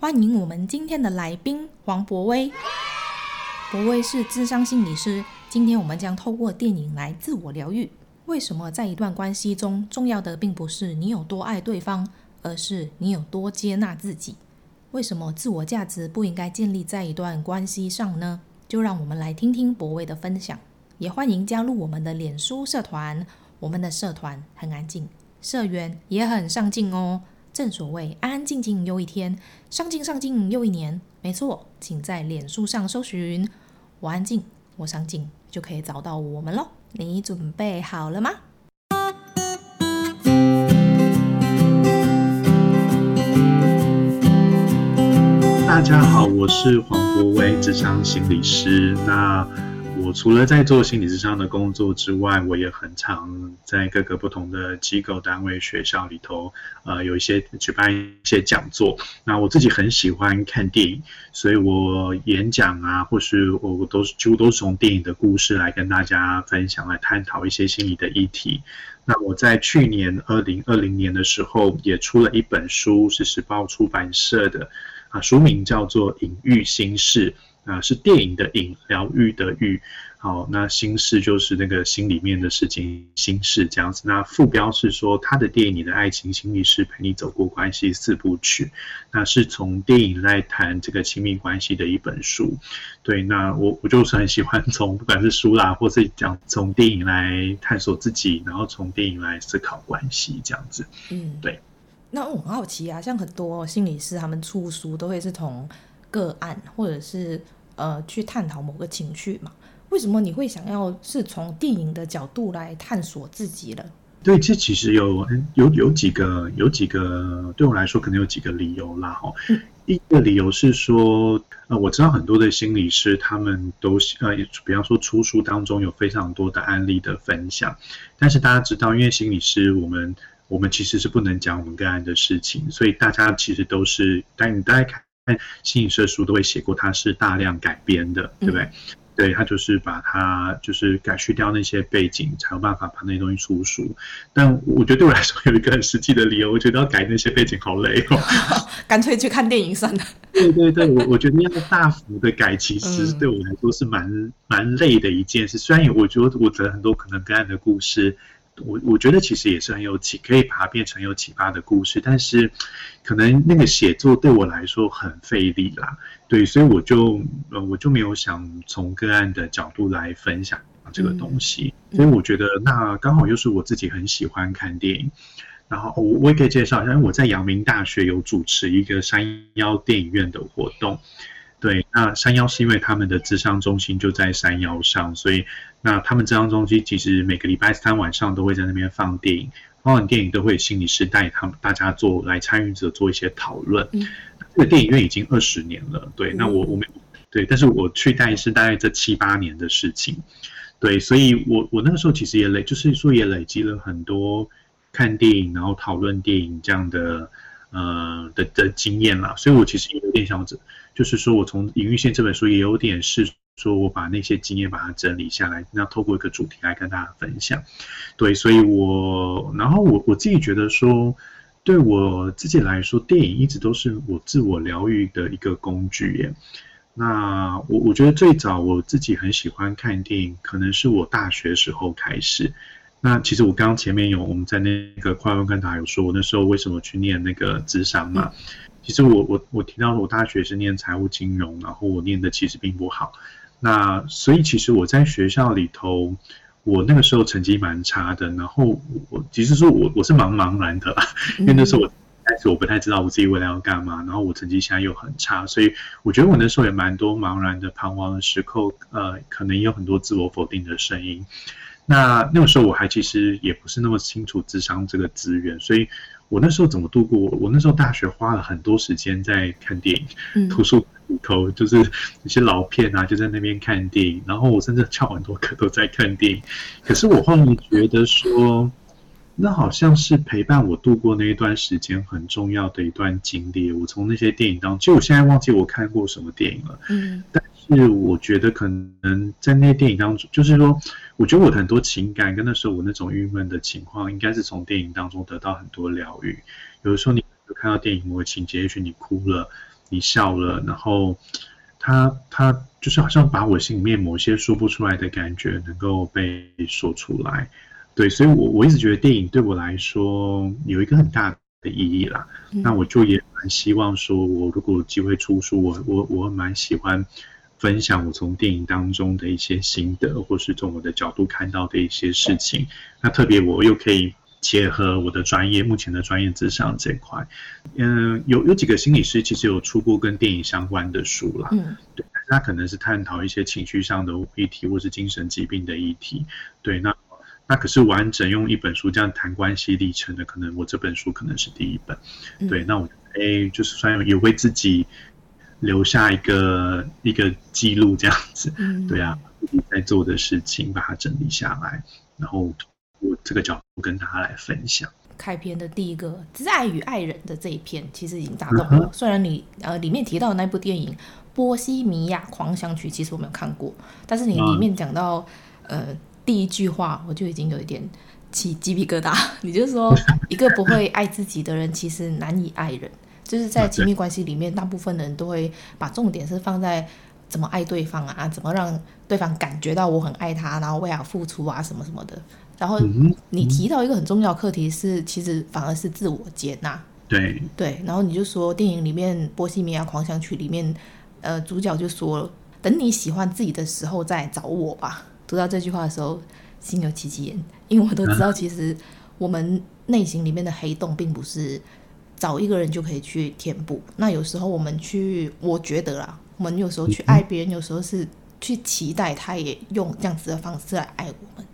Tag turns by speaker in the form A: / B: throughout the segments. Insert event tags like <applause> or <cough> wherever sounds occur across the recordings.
A: 欢迎我们今天的来宾黄柏威。柏威是智商心理师。今天我们将透过电影来自我疗愈。为什么在一段关系中，重要的并不是你有多爱对方，而是你有多接纳自己？为什么自我价值不应该建立在一段关系上呢？就让我们来听听柏威的分享。也欢迎加入我们的脸书社团，我们的社团很安静，社员也很上进哦。正所谓安安静静又一天，上进上进又一年。没错，请在脸书上搜寻“我安静，我上进”。就可以找到我们喽。你准备好了吗？
B: 大家好，我是黄博威，智商心理师。那除了在做心理咨商的工作之外，我也很常在各个不同的机构、单位、学校里头，呃，有一些举办一些讲座。那我自己很喜欢看电影，所以我演讲啊，或是我我都是几乎都是从电影的故事来跟大家分享，来探讨一些心理的议题。那我在去年二零二零年的时候，也出了一本书，是时报出版社的，啊，书名叫做《隐喻心事》。啊，是电影的影，疗愈的愈。好，那心事就是那个心里面的事情，心事这样子。那副标是说他的电影《你的爱情心理师》，陪你走过关系四部曲。那是从电影来谈这个亲密关系的一本书。对，那我我就是很喜欢从不管是书啦，或是讲从电影来探索自己，然后从电影来思考关系这样子。嗯，对。
A: 那我很好奇啊，像很多心理师他们出书都会是从个案，或者是呃去探讨某个情绪嘛？为什么你会想要是从电影的角度来探索自己呢？
B: 对，这其实有有有几个有几个对我来说可能有几个理由啦。哈、嗯，一个理由是说，呃，我知道很多的心理师他们都呃，比方说出书当中有非常多的案例的分享，但是大家知道，因为心理师我们我们其实是不能讲我们个案的事情，所以大家其实都是，但你大家看。心理师书都会写过，它是大量改编的，对不对？嗯、对，他就是把它就是改去掉那些背景，才有办法把那些东西出书。但我觉得对我来说有一个很实际的理由，我觉得要改那些背景好累哦，<laughs>
A: 干脆去看电影算了。
B: 对对对，我我觉得要大幅的改，其实对我来说是蛮、嗯、蛮累的一件事。虽然我觉得我觉得很多可能个案的故事。我我觉得其实也是很有启，可以把它变成有启发的故事，但是可能那个写作对我来说很费力啦，对，所以我就呃我就没有想从个案的角度来分享这个东西，嗯、所以我觉得那刚好又是我自己很喜欢看电影，然后我我也可以介绍一下，因为我在阳明大学有主持一个山腰电影院的活动。对，那山腰是因为他们的智商中心就在山腰上，所以那他们咨商中心其实每个礼拜三晚上都会在那边放电影，放完电影都会有心理师带他们大家做来参与者做一些讨论。嗯，这个电影院已经二十年了，对，那我我没有对，但是我去带是大概这七八年的事情，对，所以我我那个时候其实也累，就是说也累积了很多看电影然后讨论电影这样的。呃的的经验啦，所以我其实也有点想着，就是说我从《隐喻线》这本书也有点是说我把那些经验把它整理下来，那透过一个主题来跟大家分享。对，所以我然后我我自己觉得说，对我自己来说，电影一直都是我自我疗愈的一个工具耶。那我我觉得最早我自己很喜欢看电影，可能是我大学时候开始。那其实我刚刚前面有我们在那个快问跟答有说，我那时候为什么去念那个智商嘛？其实我我我提到我大学是念财务金融，然后我念的其实并不好。那所以其实我在学校里头，我那个时候成绩蛮差的。然后我其实说我我是茫茫然的啦，因为那时候我开始我不太知道我自己未来要干嘛，然后我成绩现在又很差，所以我觉得我那时候也蛮多茫然的彷徨的时刻，呃，可能也有很多自我否定的声音。那那个时候我还其实也不是那么清楚智商这个资源，所以我那时候怎么度过？我那时候大学花了很多时间在看电影，嗯、图书馆里头就是一些老片啊，就在那边看电影。然后我甚至翘很多课都在看电影。可是我后来觉得说，那好像是陪伴我度过那一段时间很重要的一段经历。我从那些电影当中，其实我现在忘记我看过什么电影了。嗯，但是我觉得可能在那些电影当中，就是说，我觉得我的很多情感跟那时候我那种郁闷的情况，应该是从电影当中得到很多疗愈。有的时候你看到电影某个情节，也许你哭了，你笑了，然后他他就是好像把我心里面某些说不出来的感觉能够被说出来。对，所以我，我我一直觉得电影对我来说有一个很大的意义啦。嗯、那我就也蛮希望说，我如果有机会出书，我我我蛮喜欢分享我从电影当中的一些心得，或是从我的角度看到的一些事情。那特别我又可以结合我的专业，目前的专业之上这一块。嗯，有有几个心理师其实有出过跟电影相关的书啦。嗯，对，那可能是探讨一些情绪上的议题，或是精神疾病的议题。对，那。那可是完整用一本书这样谈关系历程的，可能我这本书可能是第一本。嗯、对，那我哎、欸，就是算也为自己留下一个一个记录这样子。嗯、对啊，自己在做的事情把它整理下来，然后我这个角度跟大家来分享。
A: 开篇的第一个“爱与爱人”的这一篇，其实已经打动我。嗯、虽然你呃里面提到的那部电影《波西米亚狂想曲》，其实我没有看过，但是你里面讲到、嗯、呃。第一句话我就已经有一点起鸡皮疙瘩。你就说，一个不会爱自己的人，其实难以爱人。就是在亲密关系里面，大部分人都会把重点是放在怎么爱对方啊，怎么让对方感觉到我很爱他，然后为他付出啊，什么什么的。然后你提到一个很重要课题是，其实反而是自我接纳。
B: 对
A: 对。然后你就说，电影里面《波西米亚狂想曲》里面，呃，主角就说：“等你喜欢自己的时候再找我吧。”读到这句话的时候，心有戚戚焉，因为我都知道，其实我们内心里面的黑洞，并不是找一个人就可以去填补。那有时候我们去，我觉得啦，我们有时候去爱别人，有时候是去期待他也用这样子的方式来爱我们。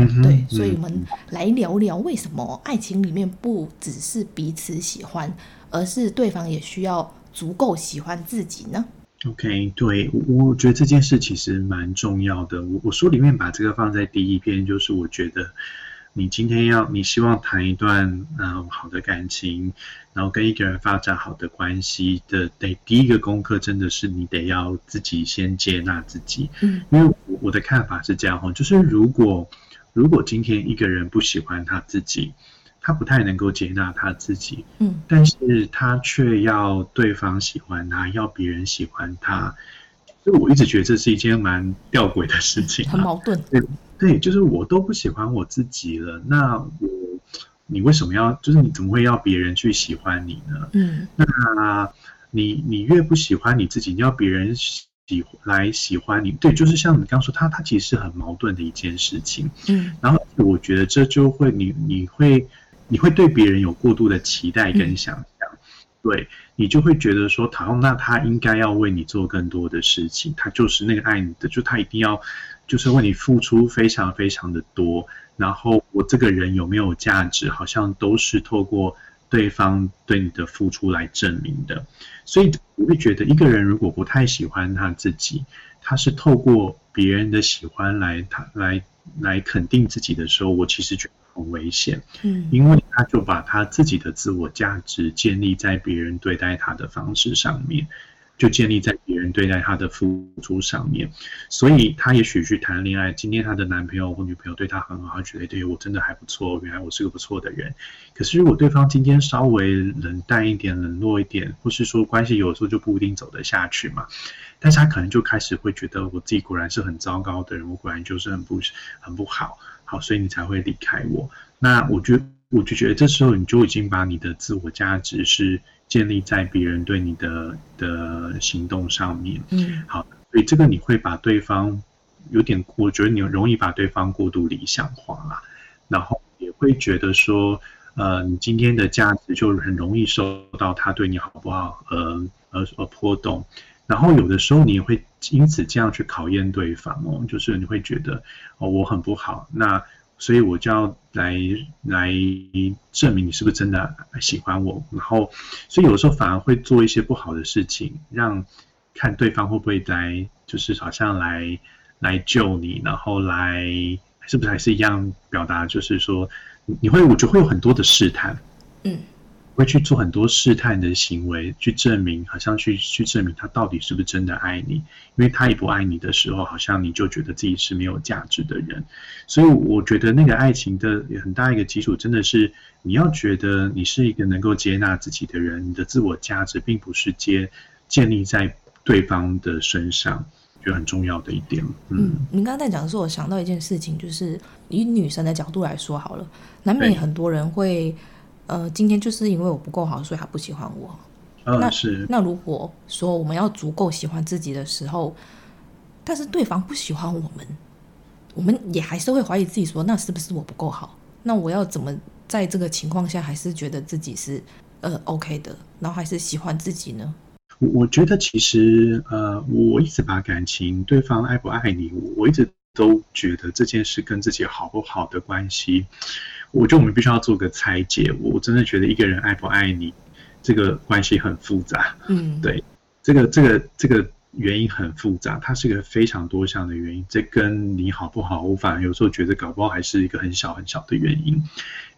A: 嗯，对，所以我们来聊聊为什么爱情里面不只是彼此喜欢，而是对方也需要足够喜欢自己呢
B: ？OK，对，我觉得这件事其实蛮重要的。我我书里面把这个放在第一篇，就是我觉得你今天要你希望谈一段嗯好的感情，然后跟一个人发展好的关系的，得第一个功课真的是你得要自己先接纳自己。嗯，因为我我的看法是这样哈，就是如果如果今天一个人不喜欢他自己。他不太能够接纳他自己，嗯，但是他却要对方喜欢他，要别人喜欢他，所以我一直觉得这是一件蛮吊诡的事情，啊，
A: 很矛盾。
B: 对，对，就是我都不喜欢我自己了，那我你为什么要？就是你怎么会要别人去喜欢你呢？嗯，那你你越不喜欢你自己，你要别人喜来喜欢你，对，就是像你刚说，他他其实是很矛盾的一件事情，嗯，然后我觉得这就会你你会。你会对别人有过度的期待跟想象，嗯、对，你就会觉得说，好，那他应该要为你做更多的事情，他就是那个爱你的，就他一定要就是为你付出非常非常的多，然后我这个人有没有价值，好像都是透过对方对你的付出来证明的，所以我会觉得一个人如果不太喜欢他自己，他是透过别人的喜欢来他来来肯定自己的时候，我其实觉得。很危险，嗯，因为他就把他自己的自我价值建立在别人对待他的方式上面，就建立在别人对待他的付出上面，所以他也许去谈恋爱，今天他的男朋友或女朋友对他很好，他觉得对我真的还不错，原来我是个不错的人。可是如果对方今天稍微冷淡一点、冷落一点，或是说关系有时候就不一定走得下去嘛，但是他可能就开始会觉得我自己果然是很糟糕的人，我果然就是很不很不好。好，所以你才会离开我。那我觉得，我就觉得这时候你就已经把你的自我价值是建立在别人对你的的行动上面。嗯，好，所以这个你会把对方有点，我觉得你容易把对方过度理想化啦，然后也会觉得说，呃，你今天的价值就很容易受到他对你好不好呃而而波动。然后有的时候你也会因此这样去考验对方哦，就是你会觉得哦，我很不好，那所以我就要来来证明你是不是真的喜欢我。然后，所以有时候反而会做一些不好的事情，让看对方会不会来，就是好像来来救你，然后来是不是还是一样表达，就是说你会，我觉得会有很多的试探，嗯。会去做很多试探的行为，去证明，好像去去证明他到底是不是真的爱你。因为他也不爱你的时候，好像你就觉得自己是没有价值的人。所以我觉得那个爱情的很大一个基础，真的是你要觉得你是一个能够接纳自己的人，你的自我价值并不是接建立在对方的身上，就很重要的一点。
A: 嗯，您刚刚在讲的时候，我想到一件事情，就是以女生的角度来说好了，难免很多人会。呃，今天就是因为我不够好，所以他不喜欢我。
B: 嗯、
A: 那
B: 是
A: 那如果说我们要足够喜欢自己的时候，但是对方不喜欢我们，我们也还是会怀疑自己说，那是不是我不够好？那我要怎么在这个情况下还是觉得自己是呃 OK 的，然后还是喜欢自己呢？
B: 我我觉得其实呃，我一直把感情对方爱不爱你，我一直都觉得这件事跟自己好不好的关系。我觉得我们必须要做个拆解。我真的觉得一个人爱不爱你，这个关系很复杂。嗯，对，这个这个这个原因很复杂，它是一个非常多项的原因。这跟你好不好，我反而有时候觉得搞不好还是一个很小很小的原因。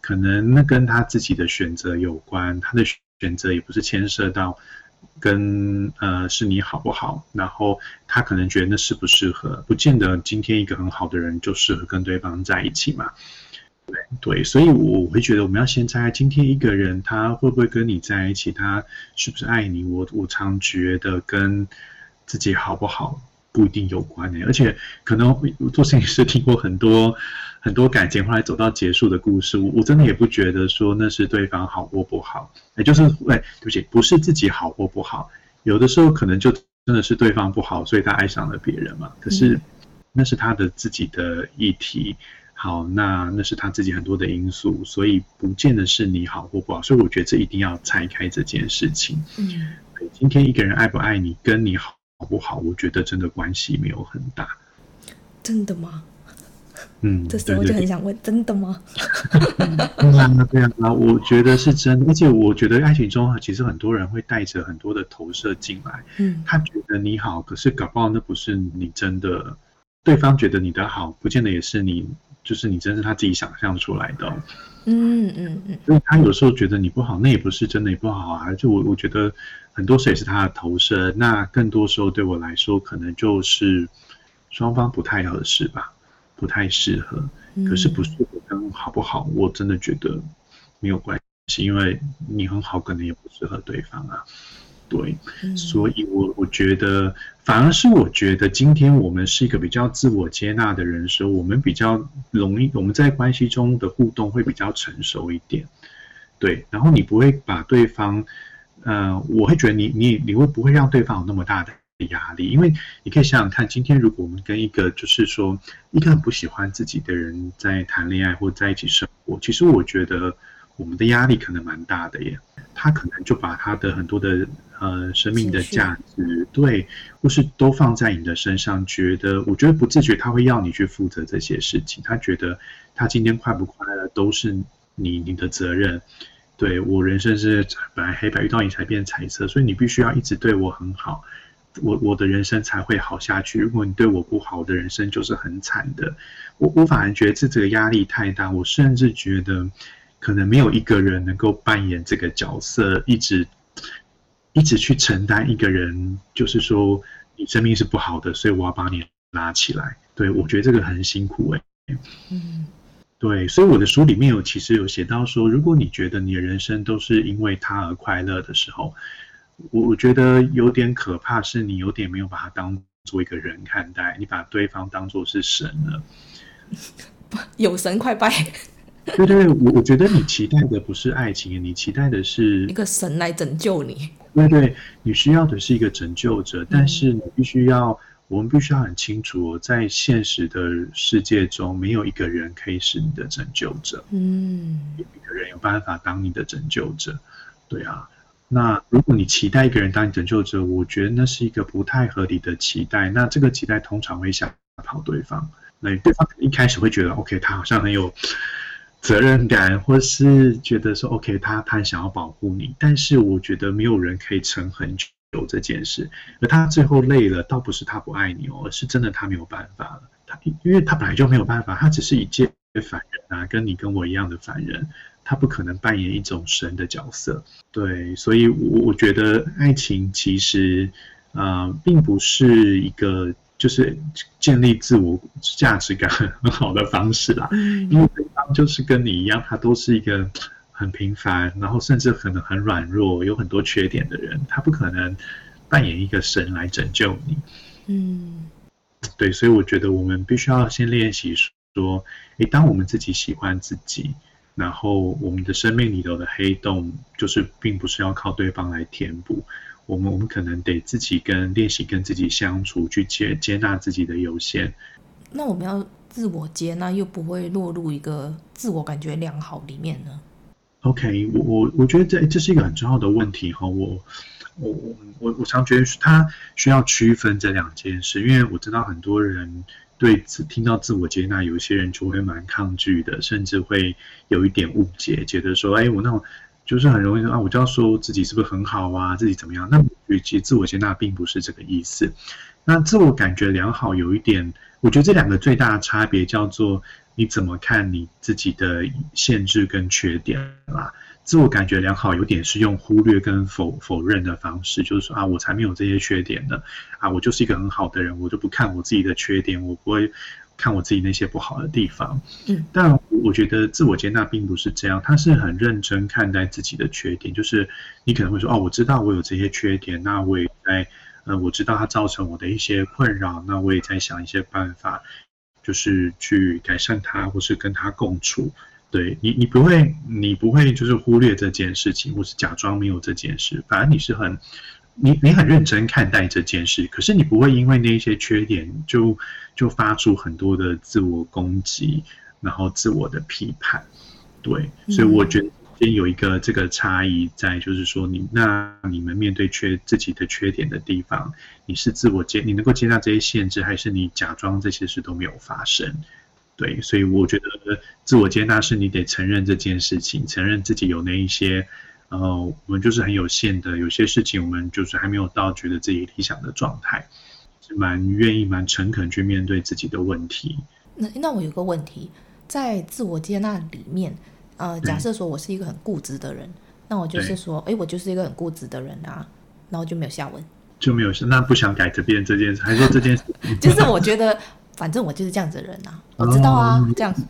B: 可能那跟他自己的选择有关，他的选择也不是牵涉到跟呃是你好不好，然后他可能觉得那适不适合，不见得今天一个很好的人就适合跟对方在一起嘛。对，所以我会觉得我们要先猜今天一个人他会不会跟你在一起，他是不是爱你？我我常觉得跟自己好不好不一定有关呢，而且可能做摄影师听过很多很多感情后来走到结束的故事，我我真的也不觉得说那是对方好或不好，也就是哎，对不起，不是自己好或不好，有的时候可能就真的是对方不好，所以他爱上了别人嘛。可是那是他的自己的议题。好，那那是他自己很多的因素，所以不见得是你好或不好，所以我觉得这一定要拆开这件事情。嗯，今天一个人爱不爱你，跟你好不好，我觉得真的关系没有很大。
A: 真的吗？
B: 嗯，
A: 这时候我就很想问，真的吗？<laughs>
B: 对啊，对啊，我觉得是真的，而且我觉得爱情中其实很多人会带着很多的投射进来。嗯，他觉得你好，可是搞不好那不是你真的，对方觉得你的好，不见得也是你。就是你真是他自己想象出来的。哦，嗯嗯嗯，所以他有时候觉得你不好，那也不是真的也不好啊。就我我觉得很多时候也是他的投射，那更多时候对我来说，可能就是双方不太合适吧，不太适合。可是不适合跟好不好，我真的觉得没有关系，因为你很好，可能也不适合对方啊。对，所以我我觉得，反而是我觉得，今天我们是一个比较自我接纳的人时候，我们比较容易，我们在关系中的互动会比较成熟一点。对，然后你不会把对方，呃，我会觉得你你你会不会让对方有那么大的压力？因为你可以想想看，今天如果我们跟一个就是说一个很不喜欢自己的人在谈恋爱或在一起生活，其实我觉得我们的压力可能蛮大的耶。他可能就把他的很多的。呃，生命的价值，对，或是都放在你的身上，觉得我觉得不自觉他会要你去负责这些事情，他觉得他今天快不快乐都是你你的责任。对，我人生是本来黑白，遇到你才变彩色，所以你必须要一直对我很好，我我的人生才会好下去。如果你对我不好，我的人生就是很惨的。我我反而觉得这这个压力太大，我甚至觉得可能没有一个人能够扮演这个角色，一直。一直去承担一个人，就是说你生命是不好的，所以我要把你拉起来。对，我觉得这个很辛苦哎。嗯，对，所以我的书里面有其实有写到说，如果你觉得你的人生都是因为他而快乐的时候，我我觉得有点可怕，是你有点没有把他当做一个人看待，你把对方当做是神了。<laughs>
A: 有神快拜。
B: 对对，我我觉得你期待的不是爱情，你期待的是
A: 一个神来拯救你。
B: 对对，你需要的是一个拯救者，但是你必须要，我们必须要很清楚，在现实的世界中，没有一个人可以是你的拯救者。嗯，有一个人有办法当你的拯救者。对啊，那如果你期待一个人当你拯救者，我觉得那是一个不太合理的期待。那这个期待通常会吓跑对方。那对方一开始会觉得，OK，他好像很有责任感，或是觉得说，OK，他他想要保护你。但是我觉得没有人可以撑很久这件事，而他最后累了，倒不是他不爱你哦，而是真的他没有办法了。他因为他本来就没有办法，他只是一介凡人啊，跟你跟我一样的凡人，他不可能扮演一种神的角色。对，所以我我觉得爱情其实、呃，并不是一个。就是建立自我价值感很好的方式啦，因为对方就是跟你一样，他都是一个很平凡，然后甚至可能很软弱，有很多缺点的人，他不可能扮演一个神来拯救你。嗯，对，所以我觉得我们必须要先练习说，诶，当我们自己喜欢自己，然后我们的生命里头的黑洞，就是并不是要靠对方来填补。我们我们可能得自己跟练习跟自己相处，去接接纳自己的有限。
A: 那我们要自我接纳，又不会落入一个自我感觉良好里面呢
B: ？OK，我我我觉得这这是一个很重要的问题哈。我我我我常觉得他需要区分这两件事，因为我知道很多人对自听到自我接纳，有些人就会蛮抗拒的，甚至会有一点误解，觉得说，哎，我那种。就是很容易啊，我就要说自己是不是很好啊，自己怎么样？那与其自我接纳并不是这个意思。那自我感觉良好有一点，我觉得这两个最大的差别叫做你怎么看你自己的限制跟缺点啦。自我感觉良好有点是用忽略跟否否认的方式，就是说啊，我才没有这些缺点呢，啊，我就是一个很好的人，我就不看我自己的缺点，我不会。看我自己那些不好的地方，嗯，但我觉得自我接纳并不是这样，他是很认真看待自己的缺点。就是你可能会说，哦，我知道我有这些缺点，那我也在，呃，我知道它造成我的一些困扰，那我也在想一些办法，就是去改善它，或是跟它共处。对你，你不会，你不会就是忽略这件事情，或是假装没有这件事，反而你是很。你你很认真看待这件事，可是你不会因为那些缺点就就发出很多的自我攻击，然后自我的批判，对，所以我觉得先有一个这个差异在，就是说你那你们面对缺自己的缺点的地方，你是自我接，你能够接纳这些限制，还是你假装这些事都没有发生？对，所以我觉得自我接纳是你得承认这件事情，承认自己有那一些。然后我们就是很有限的，有些事情我们就是还没有到觉得自己理想的状态，是蛮愿意、蛮诚恳去面对自己的问题。
A: 那那我有个问题，在自我接纳里面，呃，假设说我是一个很固执的人，那我就是说，哎，我就是一个很固执的人啊，然后就没有下文，
B: 就没有下，那不想改变这件事，还是说这件事？<laughs>
A: 就是我觉得，反正我就是这样子的人啊，我知道啊，哦、这样子。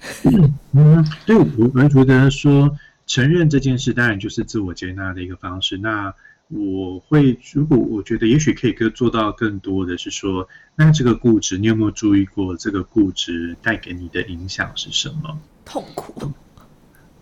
B: 嗯，对，我我觉得说。承认这件事，当然就是自我接纳的一个方式。那我会，如果我觉得也许可以更做到更多的是说，那这个固执，你有没有注意过这个固执带给你的影响是什么？
A: 痛苦。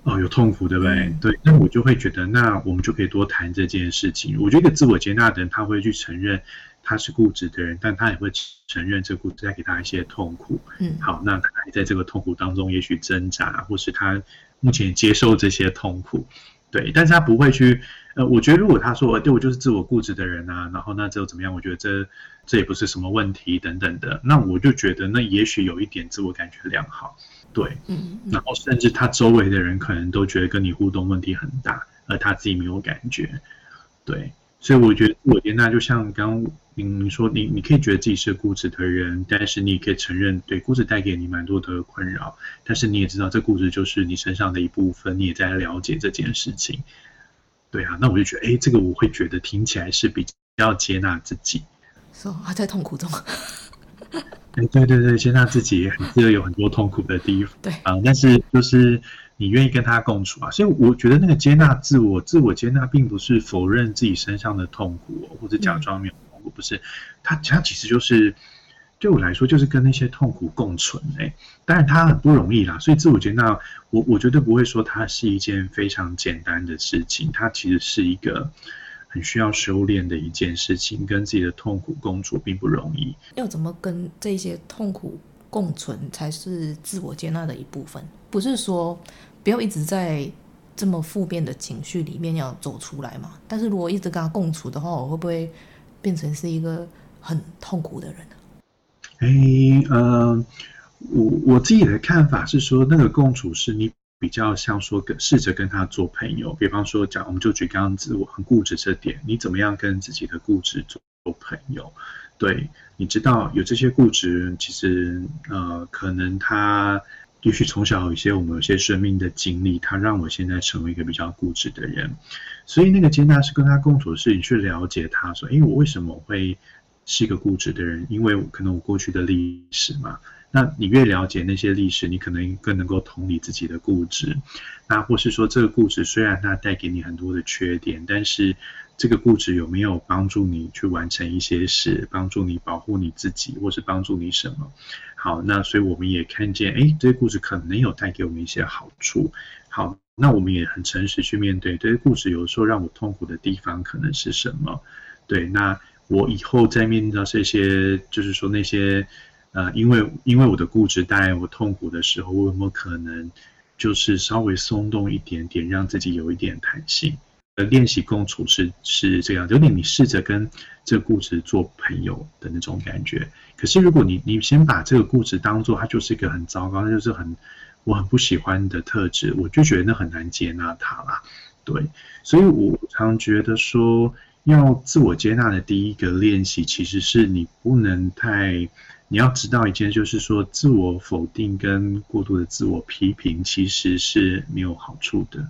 B: 哦，有痛苦，对不对？嗯、对。那我就会觉得，那我们就可以多谈这件事情。我觉得自我接纳的人，他会去承认他是固执的人，但他也会承认这个固执带给他一些痛苦。嗯。好，那他还在这个痛苦当中，也许挣扎，或是他。目前接受这些痛苦，对，但是他不会去，呃，我觉得如果他说，对我就是自我固执的人啊，然后那之后怎么样？我觉得这这也不是什么问题等等的，那我就觉得那也许有一点自我感觉良好，对，嗯，然后甚至他周围的人可能都觉得跟你互动问题很大，而他自己没有感觉，对。所以我觉得自我接纳就像刚刚您说，你你可以觉得自己是固执的人，但是你也可以承认，对固执带给你蛮多的困扰，但是你也知道这固执就是你身上的一部分，你也在了解这件事情。对啊，那我就觉得，哎，这个我会觉得听起来是比较接纳自己。
A: 说啊，在痛苦中。
B: 哎，对对对，接纳自己还是有很多痛苦的地方。
A: 对
B: 啊，但是就是。你愿意跟他共处啊？所以我觉得那个接纳自我、自我接纳，并不是否认自己身上的痛苦，或者假装没有痛苦，不是。他他其实就是对我来说，就是跟那些痛苦共存。哎，当然他很不容易啦。所以自我接纳，我我绝对不会说它是一件非常简单的事情。它其实是一个很需要修炼的一件事情，跟自己的痛苦共处并不容易。
A: 要怎么跟这些痛苦共存，才是自我接纳的一部分？不是说。不要一直在这么负面的情绪里面要走出来嘛。但是如果一直跟他共处的话，我会不会变成是一个很痛苦的人呢？
B: 哎，呃，我我自己的看法是说，那个共处是你比较像说跟试着跟他做朋友，比方说讲，我们就举刚刚自我很固执这点，你怎么样跟自己的固执做朋友？对，你知道有这些固执，其实呃，可能他也许从小有一些我们有些生命的经历，他让我现在成为一个比较固执的人。所以那个接纳是跟他共处的是，你去了解他说，诶，我为什么会是一个固执的人？因为可能我过去的历史嘛。那你越了解那些历史，你可能更能够同理自己的固执。那或是说，这个固执虽然它带给你很多的缺点，但是这个固执有没有帮助你去完成一些事，帮助你保护你自己，或是帮助你什么？好，那所以我们也看见，哎，这些固执可能有带给我们一些好处。好，那我们也很诚实去面对这些固执，有时候让我痛苦的地方可能是什么？对，那我以后在面对到这些，就是说那些。呃，因为因为我的固执带来我痛苦的时候，我有没有可能就是稍微松动一点点，让自己有一点弹性？呃，练习共处是是这样，有点你试着跟这个固执做朋友的那种感觉。可是如果你你先把这个固执当做它就是一个很糟糕，那就是很我很不喜欢的特质，我就觉得那很难接纳它啦。对，所以我常觉得说，要自我接纳的第一个练习，其实是你不能太。你要知道一件，就是说，自我否定跟过度的自我批评其实是没有好处的。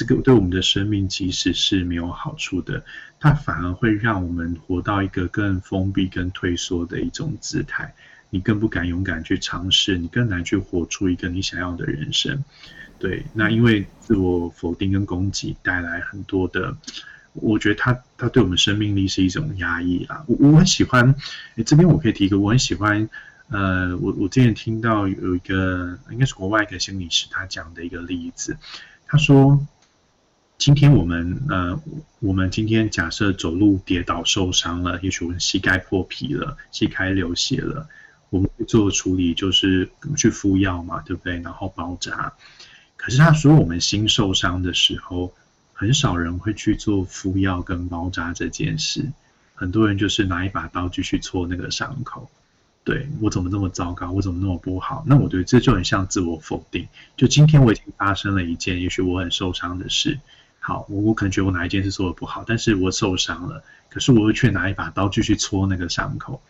B: 这个对我们的生命其实是没有好处的，它反而会让我们活到一个更封闭、更退缩的一种姿态。你更不敢勇敢去尝试，你更难去活出一个你想要的人生。对，那因为自我否定跟攻击带来很多的。我觉得它它对我们生命力是一种压抑啦。我我很喜欢，诶这边我可以提一个，我很喜欢，呃，我我之前听到有一个应该是国外一个心理师他讲的一个例子，他说，今天我们呃我们今天假设走路跌倒受伤了，也许我们膝盖破皮了，膝盖流血了，我们做处理就是去敷药嘛，对不对？然后包扎。可是他说我们心受伤的时候。很少人会去做敷药跟包扎这件事，很多人就是拿一把刀继续戳那个伤口。对，我怎么那么糟糕？我怎么那么不好？那我觉得这就很像自我否定。就今天我已经发生了一件也许我很受伤的事，好，我我可能觉得我哪一件事做的不好，但是我受伤了，可是我却拿一把刀继续戳那个伤口。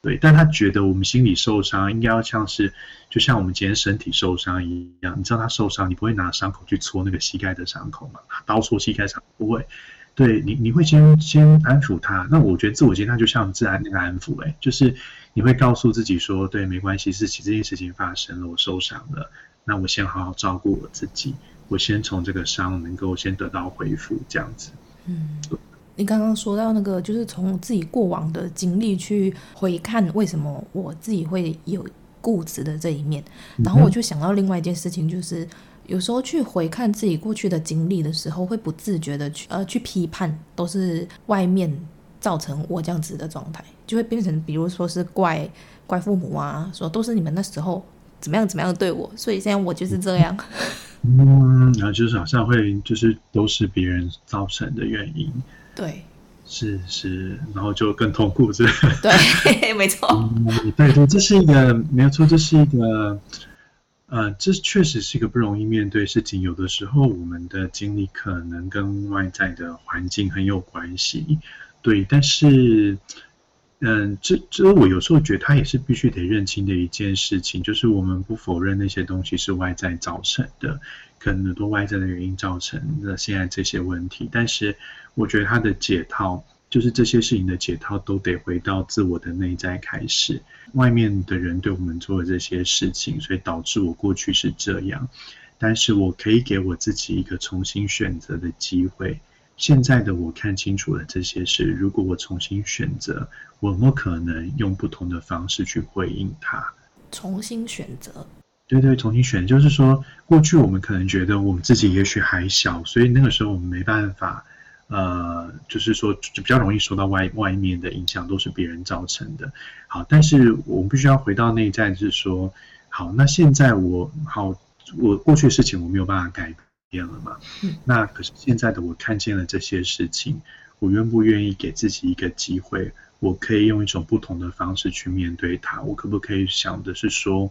B: 对，但他觉得我们心理受伤应该要像是，就像我们今天身体受伤一样。你知道他受伤，你不会拿伤口去戳那个膝盖的伤口吗？刀戳膝盖上不会。对你，你会先先安抚他。那我觉得自我接纳就像自然那个安抚，哎，就是你会告诉自己说，对，没关系，事情这件事情发生了，我受伤了，那我先好好照顾我自己，我先从这个伤能够先得到恢复，这样子。嗯。
A: 你刚刚说到那个，就是从自己过往的经历去回看，为什么我自己会有固执的这一面，然后我就想到另外一件事情，就是有时候去回看自己过去的经历的时候，会不自觉的去呃去批判，都是外面造成我这样子的状态，就会变成比如说是怪怪父母啊，说都是你们那时候怎么样怎么样对我，所以现在我就是这样。
B: 嗯，然后就是好像会就是都是别人造成的原因。
A: 对，
B: 是是，然后就更痛苦，是吧？<laughs>
A: 对，<laughs> 没错。
B: 嗯，对对，这是一个没有错，这是一个，呃，这确实是一个不容易面对事情。有的时候，我们的经历可能跟外在的环境很有关系，对。但是，嗯，这这我有时候觉得，他也是必须得认清的一件事情，就是我们不否认那些东西是外在造成的。可能很多外在的原因造成的现在这些问题，但是我觉得他的解套，就是这些事情的解套，都得回到自我的内在开始。外面的人对我们做的这些事情，所以导致我过去是这样，但是我可以给我自己一个重新选择的机会。现在的我看清楚了这些事，如果我重新选择，我有没有可能用不同的方式去回应它？
A: 重新选择。
B: 对对，重新选，就是说，过去我们可能觉得我们自己也许还小，所以那个时候我们没办法，呃，就是说就比较容易受到外外面的影响，都是别人造成的。好，但是我们必须要回到内在，就是说，好，那现在我好，我过去的事情我没有办法改变了嘛？嗯。那可是现在的我看见了这些事情，我愿不愿意给自己一个机会？我可以用一种不同的方式去面对它。我可不可以想的是说，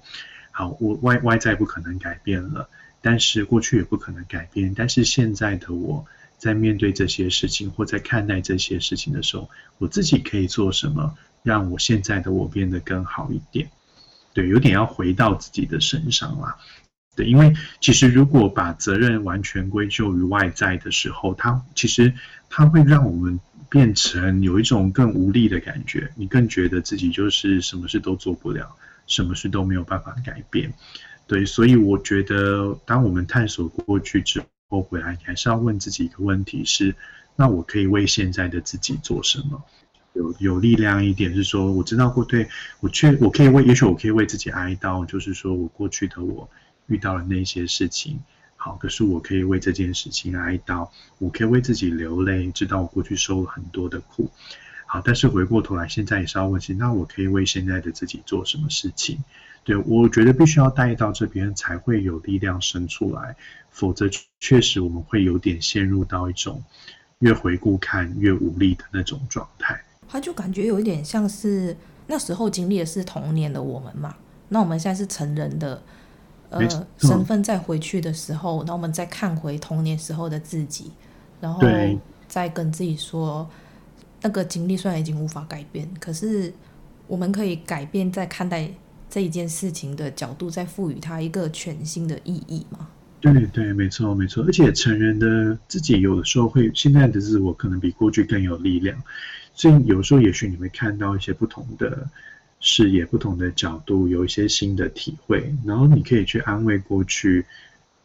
B: 好，我外外在不可能改变了，但是过去也不可能改变，但是现在的我在面对这些事情或在看待这些事情的时候，我自己可以做什么，让我现在的我变得更好一点？对，有点要回到自己的身上啦。对，因为其实如果把责任完全归咎于外在的时候，它其实它会让我们变成有一种更无力的感觉，你更觉得自己就是什么事都做不了，什么事都没有办法改变。对，所以我觉得，当我们探索过去之后回来，你还是要问自己一个问题是：那我可以为现在的自己做什么？有有力量一点是说，我知道过对我确我可以为，也许我可以为自己哀悼，就是说我过去的我。遇到了那些事情，好，可是我可以为这件事情哀悼，我可以为自己流泪，知道我过去受了很多的苦，好，但是回过头来，现在也是要问起，那我可以为现在的自己做什么事情？对，我觉得必须要带到这边，才会有力量生出来，否则确实我们会有点陷入到一种越回顾看越无力的那种状态。
A: 他就感觉有一点像是那时候经历的是童年的我们嘛，那我们现在是成人的。呃，身份再回去的时候，然后我们再看回童年时候的自己，然后再跟自己说，那个经历虽然已经无法改变，可是我们可以改变在看待这一件事情的角度，再赋予它一个全新的意义嘛？
B: 对对，没错没错。而且成人的自己有的时候会，现在的自我可能比过去更有力量，所以有时候也许你会看到一些不同的。视野不同的角度，有一些新的体会，然后你可以去安慰过去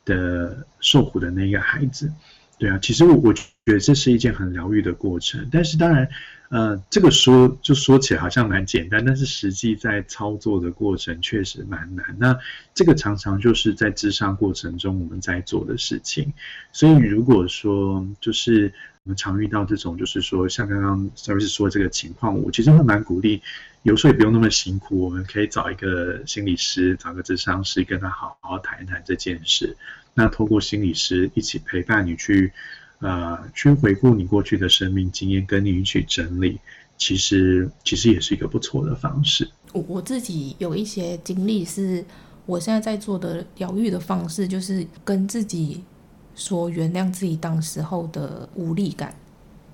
B: 的受苦的那个孩子。对啊，其实我我觉得这是一件很疗愈的过程。但是当然，呃，这个说就说起来好像蛮简单，但是实际在操作的过程确实蛮难。那这个常常就是在咨商过程中我们在做的事情。所以如果说就是我们常遇到这种，就是说像刚刚 Service 说这个情况，我其实会蛮鼓励。有时候也不用那么辛苦，我们可以找一个心理师，找个咨商师，跟他好好谈一谈这件事。那透过心理师一起陪伴你去，呃，去回顾你过去的生命经验，跟你一起整理，其实其实也是一个不错的方式。
A: 我我自己有一些经历，是我现在在做的疗愈的方式，就是跟自己说原谅自己当时候的无力感。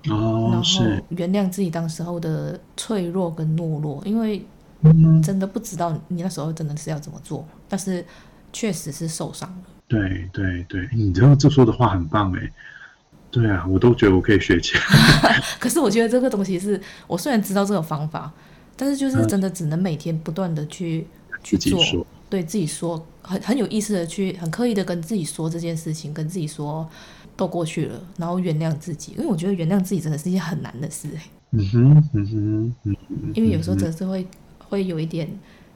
B: 哦，
A: 然后原谅自己当时候的脆弱跟懦弱，因为真的不知道你那时候真的是要怎么做，但是确实是受伤了。
B: 对对对，你这这说的话很棒哎。对啊，我都觉得我可以学起来。<laughs>
A: 可是我觉得这个东西是我虽然知道这个方法，但是就是真的只能每天不断的去、嗯、去做，自对自己说很很有意思的去很刻意的跟自己说这件事情，跟自己说。都过去了，然后原谅自己，因为我觉得原谅自己真的是一件很难的事。
B: 嗯哼，嗯哼，嗯哼，
A: 因为有时候真的是会会有一点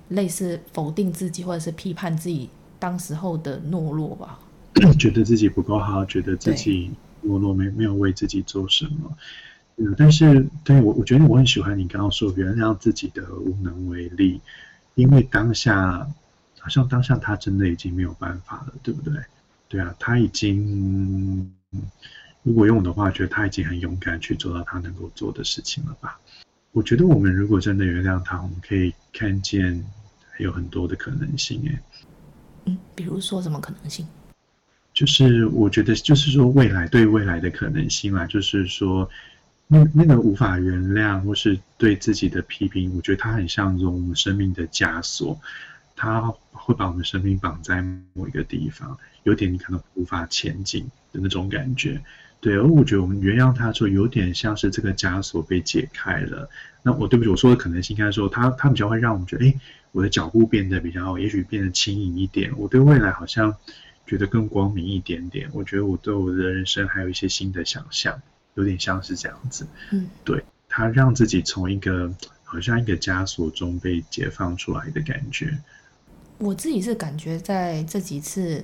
A: 类似否定自己，或者是批判自己当时候的懦弱吧。<clears throat>
B: 觉得自己不够好，觉得自己懦弱，没没有为自己做什么。嗯，但是对我，我觉得我很喜欢你刚刚说原谅自己的无能为力，因为当下好像当下他真的已经没有办法了，对不对？对啊，他已经，如果用我的话，觉得他已经很勇敢去做到他能够做的事情了吧？我觉得我们如果真的原谅他，我们可以看见还有很多的可能性。哎，
A: 嗯，比如说什么可能性？
B: 就是我觉得，就是说未来对未来的可能性啦，就是说那那个无法原谅或是对自己的批评，我觉得它很像一种我们生命的枷锁。他会把我们生命绑在某一个地方，有点你可能无法前进的那种感觉。对，而我觉得我们原谅他的时候，有点像是这个枷锁被解开了。那我对不起，我说的可能性应该说，他他比较会让我们觉得，哎，我的脚步变得比较，也许变得轻盈一点。我对未来好像觉得更光明一点点。我觉得我对我的人生还有一些新的想象，有点像是这样子。
A: 嗯，
B: 对，他让自己从一个好像一个枷锁中被解放出来的感觉。
A: 我自己是感觉在这几次，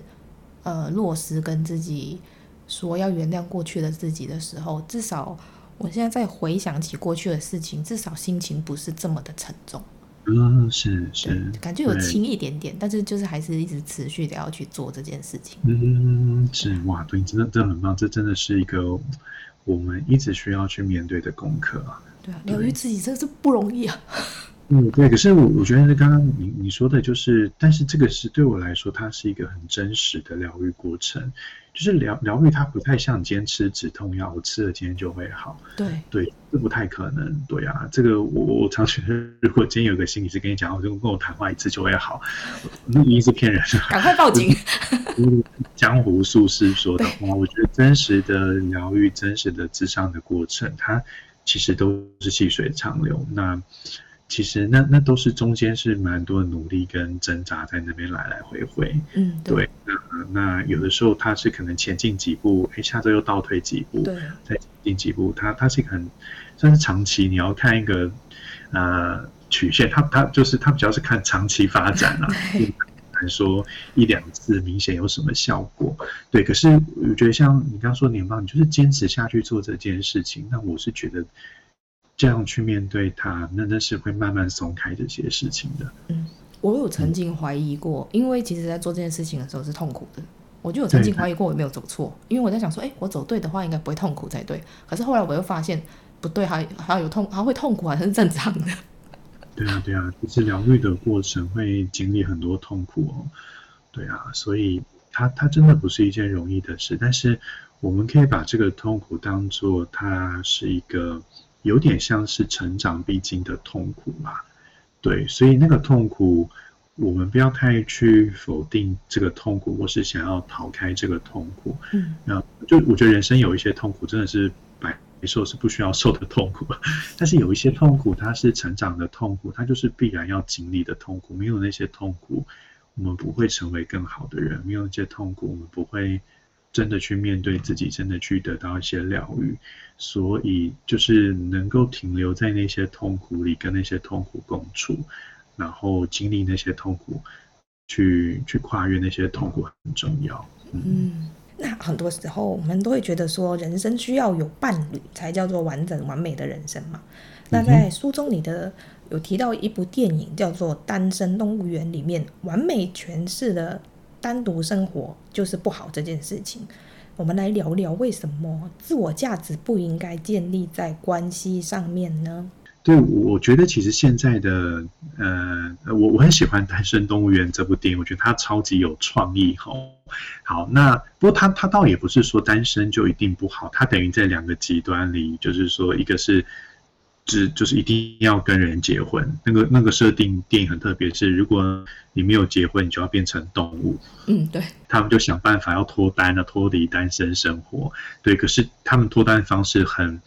A: 呃，落实跟自己说要原谅过去的自己的时候，至少我现在在回想起过去的事情，至少心情不是这么的沉重。
B: 嗯，是是，
A: 感觉有轻一点点，但是就是还是一直持续的要去做这件事情。
B: 嗯，是哇，对，真的真的很棒，这真的是一个我们一直需要去面对的功课啊。
A: 对啊，疗愈自己真的是不容易啊。
B: 嗯，对。可是我我觉得刚刚你你说的就是，但是这个是对我来说，它是一个很真实的疗愈过程。就是疗疗愈，它不太像你今天吃止痛药，我吃了今天就会好。
A: 对
B: 对，这不太可能。对啊，这个我我常觉得，如果今天有个心理师跟你讲，我就跟我谈话一次就会好，那一定是骗人的。
A: 赶快报警！
B: 江湖术士说的话，我觉得真实的疗愈、真实的智商的过程，它其实都是细水长流。那其实那那都是中间是蛮多的努力跟挣扎在那边来来回回，
A: 嗯，对。
B: 对那那有的时候他是可能前进几步，哎，下周又倒退几步，
A: 对，
B: 再前进几步，他他是一个很算是长期，你要看一个呃曲线，他他就是他比较是看长期发展啊，<laughs> 很难说一两次明显有什么效果，对。可是我觉得像你刚刚说年报，你就是坚持下去做这件事情，那我是觉得。这样去面对它，那那是会慢慢松开这些事情的。
A: 嗯，我有曾经怀疑过，嗯、因为其实在做这件事情的时候是痛苦的，我就有曾经怀疑过我有没有走错，因为我在想说，哎，我走对的话应该不会痛苦才对。可是后来我又发现不对，还还有痛，还会痛苦还是正常的。
B: 对啊，对啊，其实疗愈的过程会经历很多痛苦哦。对啊，所以它它真的不是一件容易的事，但是我们可以把这个痛苦当做它是一个。有点像是成长必经的痛苦嘛，对，所以那个痛苦，我们不要太去否定这个痛苦，或是想要逃开这个痛苦。
A: 嗯，
B: 那就我觉得人生有一些痛苦真的是白受是不需要受的痛苦，<laughs> 但是有一些痛苦它是成长的痛苦，它就是必然要经历的痛苦。没有那些痛苦，我们不会成为更好的人；没有那些痛苦，我们不会。真的去面对自己，真的去得到一些疗愈，所以就是能够停留在那些痛苦里，跟那些痛苦共处，然后经历那些痛苦，去去跨越那些痛苦很重要。
A: 嗯，嗯，那很多时候我们都会觉得说，人生需要有伴侣才叫做完整完美的人生嘛。那在书中你的有提到一部电影叫做《单身动物园》里面，完美诠释了。单独生活就是不好这件事情，我们来聊聊为什么自我价值不应该建立在关系上面呢？
B: 对，我觉得其实现在的呃，我我很喜欢《单身动物园》这部电影，我觉得它超级有创意哈。好，那不过它它倒也不是说单身就一定不好，它等于在两个极端里，就是说一个是。只就是一定要跟人结婚，那个那个设定电影很特别，是如果你没有结婚，你就要变成动物。
A: 嗯，对。
B: 他们就想办法要脱单了，脱离单身生活。对，可是他们脱单方式很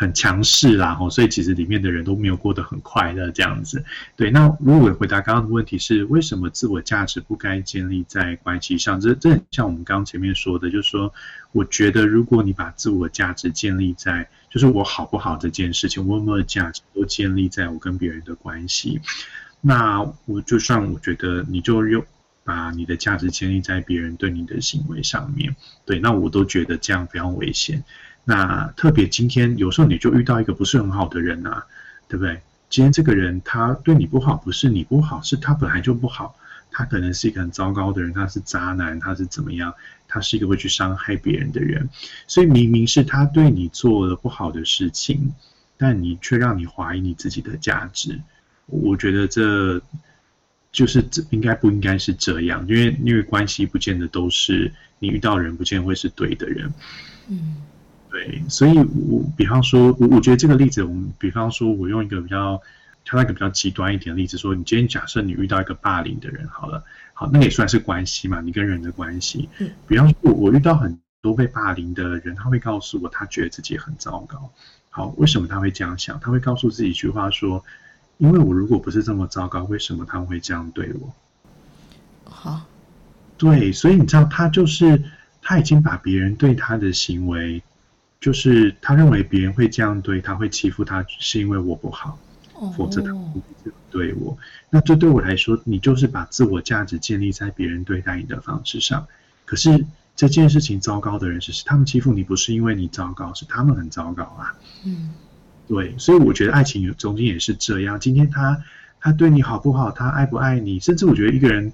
B: 很强势啦，吼，所以其实里面的人都没有过得很快乐这样子。对，那如果回答刚刚的问题是为什么自我价值不该建立在关系上？这这像我们刚刚前面说的，就是说，我觉得如果你把自我价值建立在就是我好不好这件事情，我有没有价值都建立在我跟别人的关系。那我就算我觉得你就用把你的价值建立在别人对你的行为上面，对，那我都觉得这样非常危险。那特别今天有时候你就遇到一个不是很好的人啊，对不对？今天这个人他对你不好，不是你不好，是他本来就不好。他可能是一个很糟糕的人，他是渣男，他是怎么样？他是一个会去伤害别人的人，所以明明是他对你做了不好的事情，但你却让你怀疑你自己的价值。我觉得这就是应该不应该是这样？因为因为关系不见得都是你遇到人不见会是对的人。
A: 嗯，
B: 对，所以我比方说，我我觉得这个例子，我们比方说，我用一个比较。挑一个比较极端一点的例子，说你今天假设你遇到一个霸凌的人，好了，好，那也算是关系嘛，你跟人的关系。
A: 嗯，
B: 比方说我，我遇到很多被霸凌的人，他会告诉我，他觉得自己很糟糕。好，为什么他会这样想？他会告诉自己一句话说：因为我如果不是这么糟糕，为什么他们会这样对我？
A: 好，
B: 对，所以你知道，他就是他已经把别人对他的行为，就是他认为别人会这样对他，会欺负他，是因为我不好。否则他不会这样对我。那这对我来说，你就是把自我价值建立在别人对待你的方式上。可是这件事情糟糕的人是，他们欺负你不是因为你糟糕，是他们很糟糕啊。
A: 嗯，
B: 对。所以我觉得爱情中间也是这样。今天他他对你好不好？他爱不爱你？甚至我觉得一个人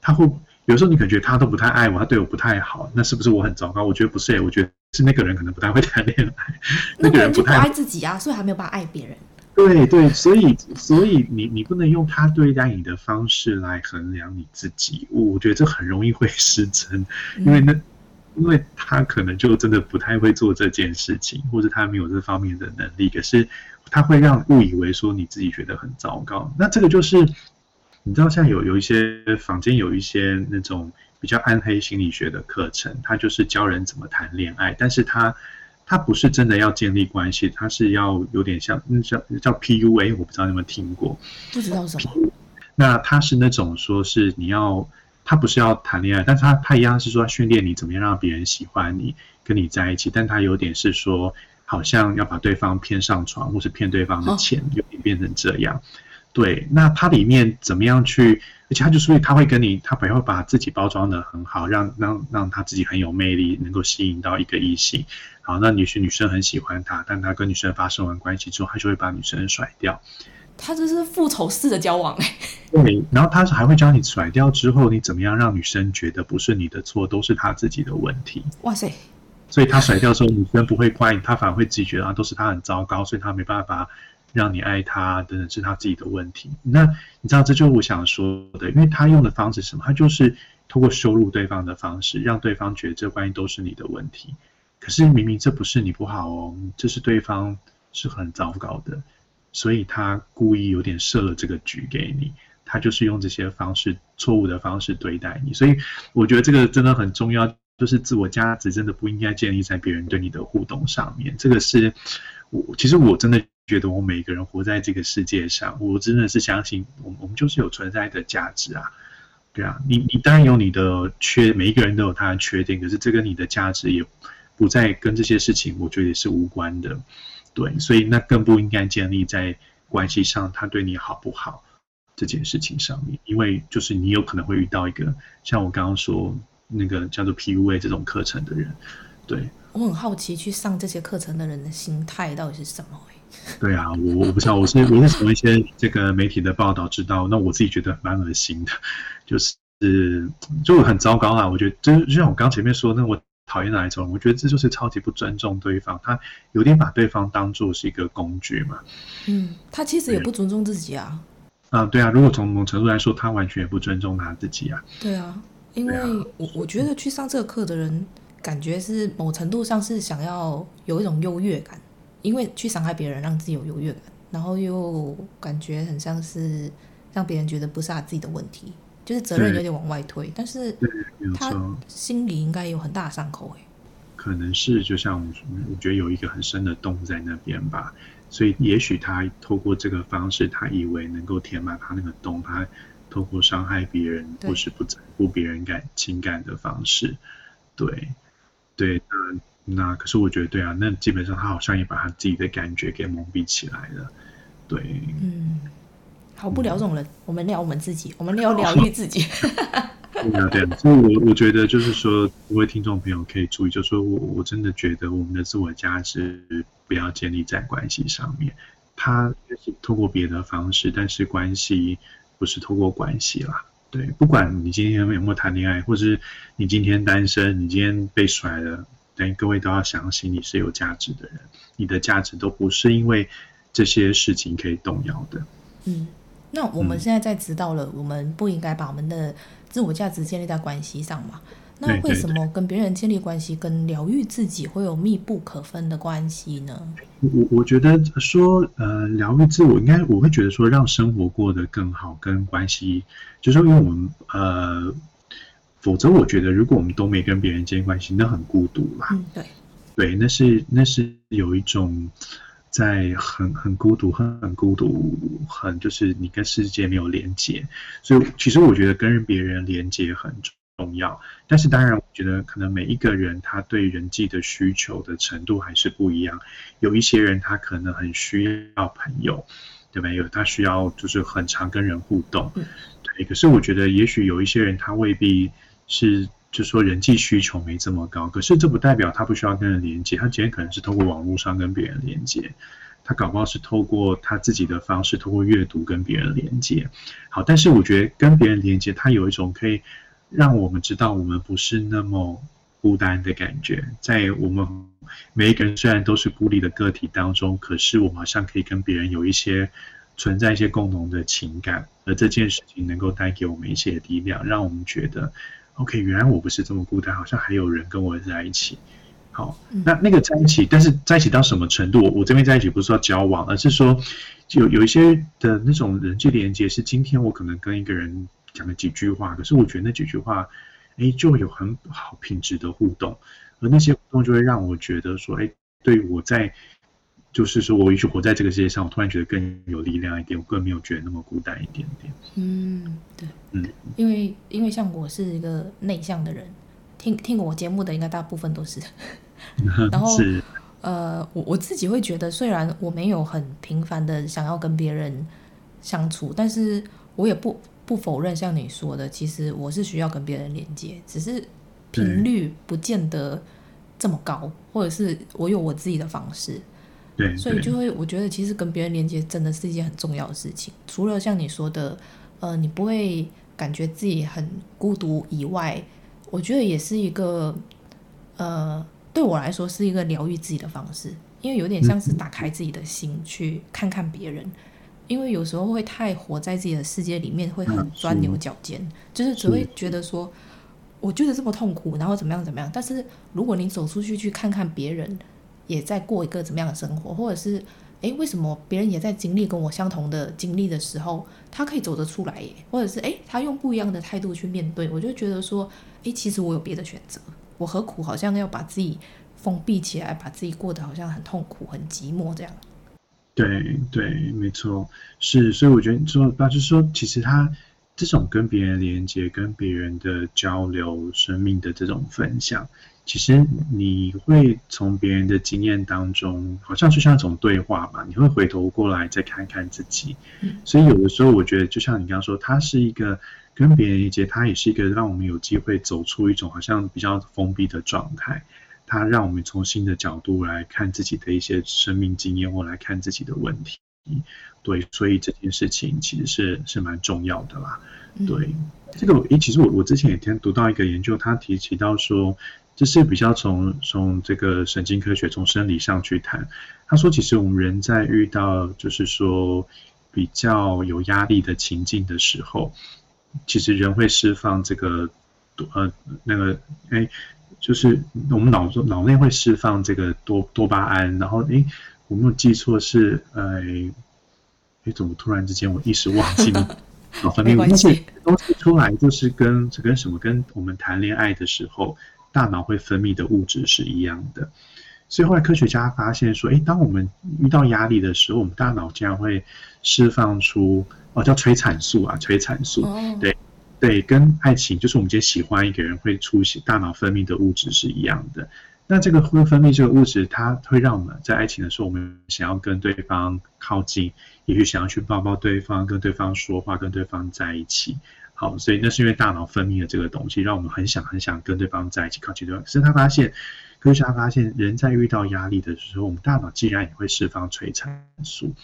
B: 他会有时候你感觉他都不太爱我，他对我不太好，那是不是我很糟糕？我觉得不是、欸，我觉得是那个人可能不太会谈恋爱。那个人不太
A: 爱自己啊，所以还没有办法爱别人。
B: 对对，所以所以你你不能用他对待你的方式来衡量你自己，我觉得这很容易会失真，因为那、嗯、因为他可能就真的不太会做这件事情，或者他没有这方面的能力，可是他会让误以为说你自己觉得很糟糕。那这个就是你知道，像有有一些房间有一些那种比较暗黑心理学的课程，它就是教人怎么谈恋爱，但是它它不是真的要建立关系，它是要有点像那叫叫 PUA，我不知道你有没有听过？
A: 不知道什么。
B: 那它是那种说是你要，它不是要谈恋爱，但是它它一样是说训练你怎么样让别人喜欢你，跟你在一起，但它有点是说好像要把对方骗上床，或是骗对方的钱，有点变成这样。对，那它里面怎么样去？而且他就所以他会跟你，他不会把自己包装得很好，让让让他自己很有魅力，能够吸引到一个异性。好，那女生女生很喜欢他，但他跟女生发生完关系之后，他就会把女生甩掉。
A: 他这是复仇式的交往哎。<laughs>
B: 对，然后他是还会教你甩掉之后，你怎么样让女生觉得不是你的错，都是他自己的问题。
A: 哇塞！
B: 所以他甩掉之后，女生不会怪你，他反而会自己觉得啊都是他很糟糕，所以他没办法。让你爱他等等是他自己的问题。那你知道，这就是我想说的，因为他用的方式是什么？他就是通过羞辱对方的方式，让对方觉得这关系都是你的问题。可是明明这不是你不好哦，这是对方是很糟糕的，所以他故意有点设了这个局给你。他就是用这些方式，错误的方式对待你。所以我觉得这个真的很重要，就是自我价值真的不应该建立在别人对你的互动上面。这个是我其实我真的。觉得我们每个人活在这个世界上，我真的是相信，我们我们就是有存在的价值啊，对啊，你你当然有你的缺，每一个人都有他的缺点，可是这跟你的价值也不再跟这些事情，我觉得也是无关的，对，所以那更不应该建立在关系上，他对你好不好这件事情上面，因为就是你有可能会遇到一个像我刚刚说那个叫做 PUA 这种课程的人，对。
A: 我很好奇，去上这些课程的人的心态到底是什么？
B: 对啊，我我不知道，我是我是从一些这个媒体的报道知道，那我自己觉得蛮恶心的，就是就很糟糕啊！我觉得就就像我刚前面说，那我讨厌哪一种？我觉得这就是超级不尊重对方，他有点把对方当做是一个工具嘛。
A: 嗯，他其实也不尊重自己啊。
B: 啊，对啊，如果从某种程度来说，他完全也不尊重他自己啊。
A: 对啊，因为我我觉得去上这个课的人，感觉是某程度上是想要有一种优越感。因为去伤害别人，让自己有优越感，然后又感觉很像是让别人觉得不是他自己的问题，就是责任有点往外推。但是他心里应该有很大的伤口诶。
B: 可能是就像我我觉得有一个很深的洞在那边吧，所以也许他透过这个方式，他以为能够填满他那个洞，他透过伤害别人或是不在乎别人感情感的方式，对对，那。那可是我觉得对啊，那基本上他好像也把他自己的感觉给蒙蔽起来了，对，
A: 嗯，好不聊这种人，嗯、我们聊我们自己，我们聊 <laughs> 疗愈自己。
B: 对啊，对啊，所以我我觉得就是说，各位听众朋友可以注意，就是说我我真的觉得我们的自我价值不要建立在关系上面，他是通过别的方式，但是关系不是通过关系啦，对，不管你今天有没有谈恋爱，或是你今天单身，你今天被甩了。等各位都要相信你是有价值的人，你的价值都不是因为这些事情可以动摇的。
A: 嗯，那我们现在在知道了，我们不应该把我们的自我价值建立在关系上嘛？那为什么跟别人建立关系跟疗愈自己会有密不可分的关系呢？
B: 我我觉得说，呃，疗愈自我应该我会觉得说，让生活过得更好，跟关系就是说，因为我们呃。否则，我觉得如果我们都没跟别人建立关系，那很孤独嘛。
A: 嗯，对，
B: 对，那是那是有一种在很很孤独、很很孤独、很就是你跟世界没有连接。所以，其实我觉得跟别人连接很重要。但是，当然，我觉得可能每一个人他对人际的需求的程度还是不一样。有一些人他可能很需要朋友，对不对？有他需要就是很常跟人互动。嗯，对。可是，我觉得也许有一些人他未必。是，就说人际需求没这么高，可是这不代表他不需要跟人连接。他今天可能是透过网络上跟别人连接，他搞不好是透过他自己的方式，透过阅读跟别人连接。好，但是我觉得跟别人连接，他有一种可以让我们知道我们不是那么，孤单的感觉。在我们每一个人虽然都是孤立的个体当中，可是我们好像可以跟别人有一些存在一些共同的情感，而这件事情能够带给我们一些力量，让我们觉得，OK，原来我不是这么孤单，好像还有人跟我在一起。好，那那个在一起，但是在一起到什么程度？我我这边在一起不是说交往，而是说有有一些的那种人际连接，是今天我可能跟一个人讲了几句话，可是我觉得那几句话，哎，就有很好品质的互动，而那些互动就会让我觉得说，哎，对我在，就是说我也许活在这个世界上，我突然觉得更有力量一点，我更没有觉得那么孤单一点点。
A: 嗯，对，
B: 嗯，
A: 因为因为像我是一个内向的人，听听我节目的应该大部分都是。<laughs> 然后，<laughs> 呃，我我自己会觉得，虽然我没有很频繁的想要跟别人相处，但是我也不不否认，像你说的，其实我是需要跟别人连接，只是频率不见得这么高，或者是我有我自己的方式。
B: 对，
A: 所以就会我觉得，其实跟别人连接真的是一件很重要的事情。除了像你说的，呃，你不会感觉自己很孤独以外，我觉得也是一个，呃。对我来说是一个疗愈自己的方式，因为有点像是打开自己的心去看看别人，因为有时候会太活在自己的世界里面，会很钻牛角尖，就是只会觉得说，我觉得这么痛苦，然后怎么样怎么样。但是如果你走出去去看看别人也在过一个怎么样的生活，或者是诶，为什么别人也在经历跟我相同的经历的时候，他可以走得出来耶？或者是诶，他用不一样的态度去面对，我就觉得说，诶，其实我有别的选择。我何苦好像要把自己封闭起来，把自己过得好像很痛苦、很寂寞这样？
B: 对对，没错，是，所以我觉得说，那就是说，其实他这种跟别人连接、跟别人的交流、生命的这种分享，其实你会从别人的经验当中，好像就像一种对话吧，你会回头过来再看看自己。嗯，所以有的时候，我觉得就像你刚刚说，他是一个。跟别人连接，它也是一个让我们有机会走出一种好像比较封闭的状态。它让我们从新的角度来看自己的一些生命经验，或来看自己的问题。对，所以这件事情其实是是蛮重要的啦。对，嗯、这个诶，其实我我之前也听读到一个研究，他提提到说，这是比较从从这个神经科学、从生理上去谈。他说，其实我们人在遇到就是说比较有压力的情境的时候。其实人会释放这个，呃，那个，哎，就是我们脑中脑内会释放这个多多巴胺，然后，哎，我没有记错是，呃，哎，怎么突然之间我一时忘记了？脑分泌物，那些东西出来就是跟跟什么？跟我们谈恋爱的时候，大脑会分泌的物质是一样的。所以后来科学家发现说，哎，当我们遇到压力的时候，我们大脑竟然会释放出。哦，叫催产素啊，催产素，对对，跟爱情就是我们今天喜欢一个人会出现大脑分泌的物质是一样的。那这个会分泌这个物质，它会让我们在爱情的时候，我们想要跟对方靠近，也许想要去抱抱对方，跟对方说话，跟对方在一起。好，所以那是因为大脑分泌了这个东西，让我们很想很想跟对方在一起，靠近对方。可是他发现，科学家发现，人在遇到压力的时候，我们大脑竟然也会释放催产素。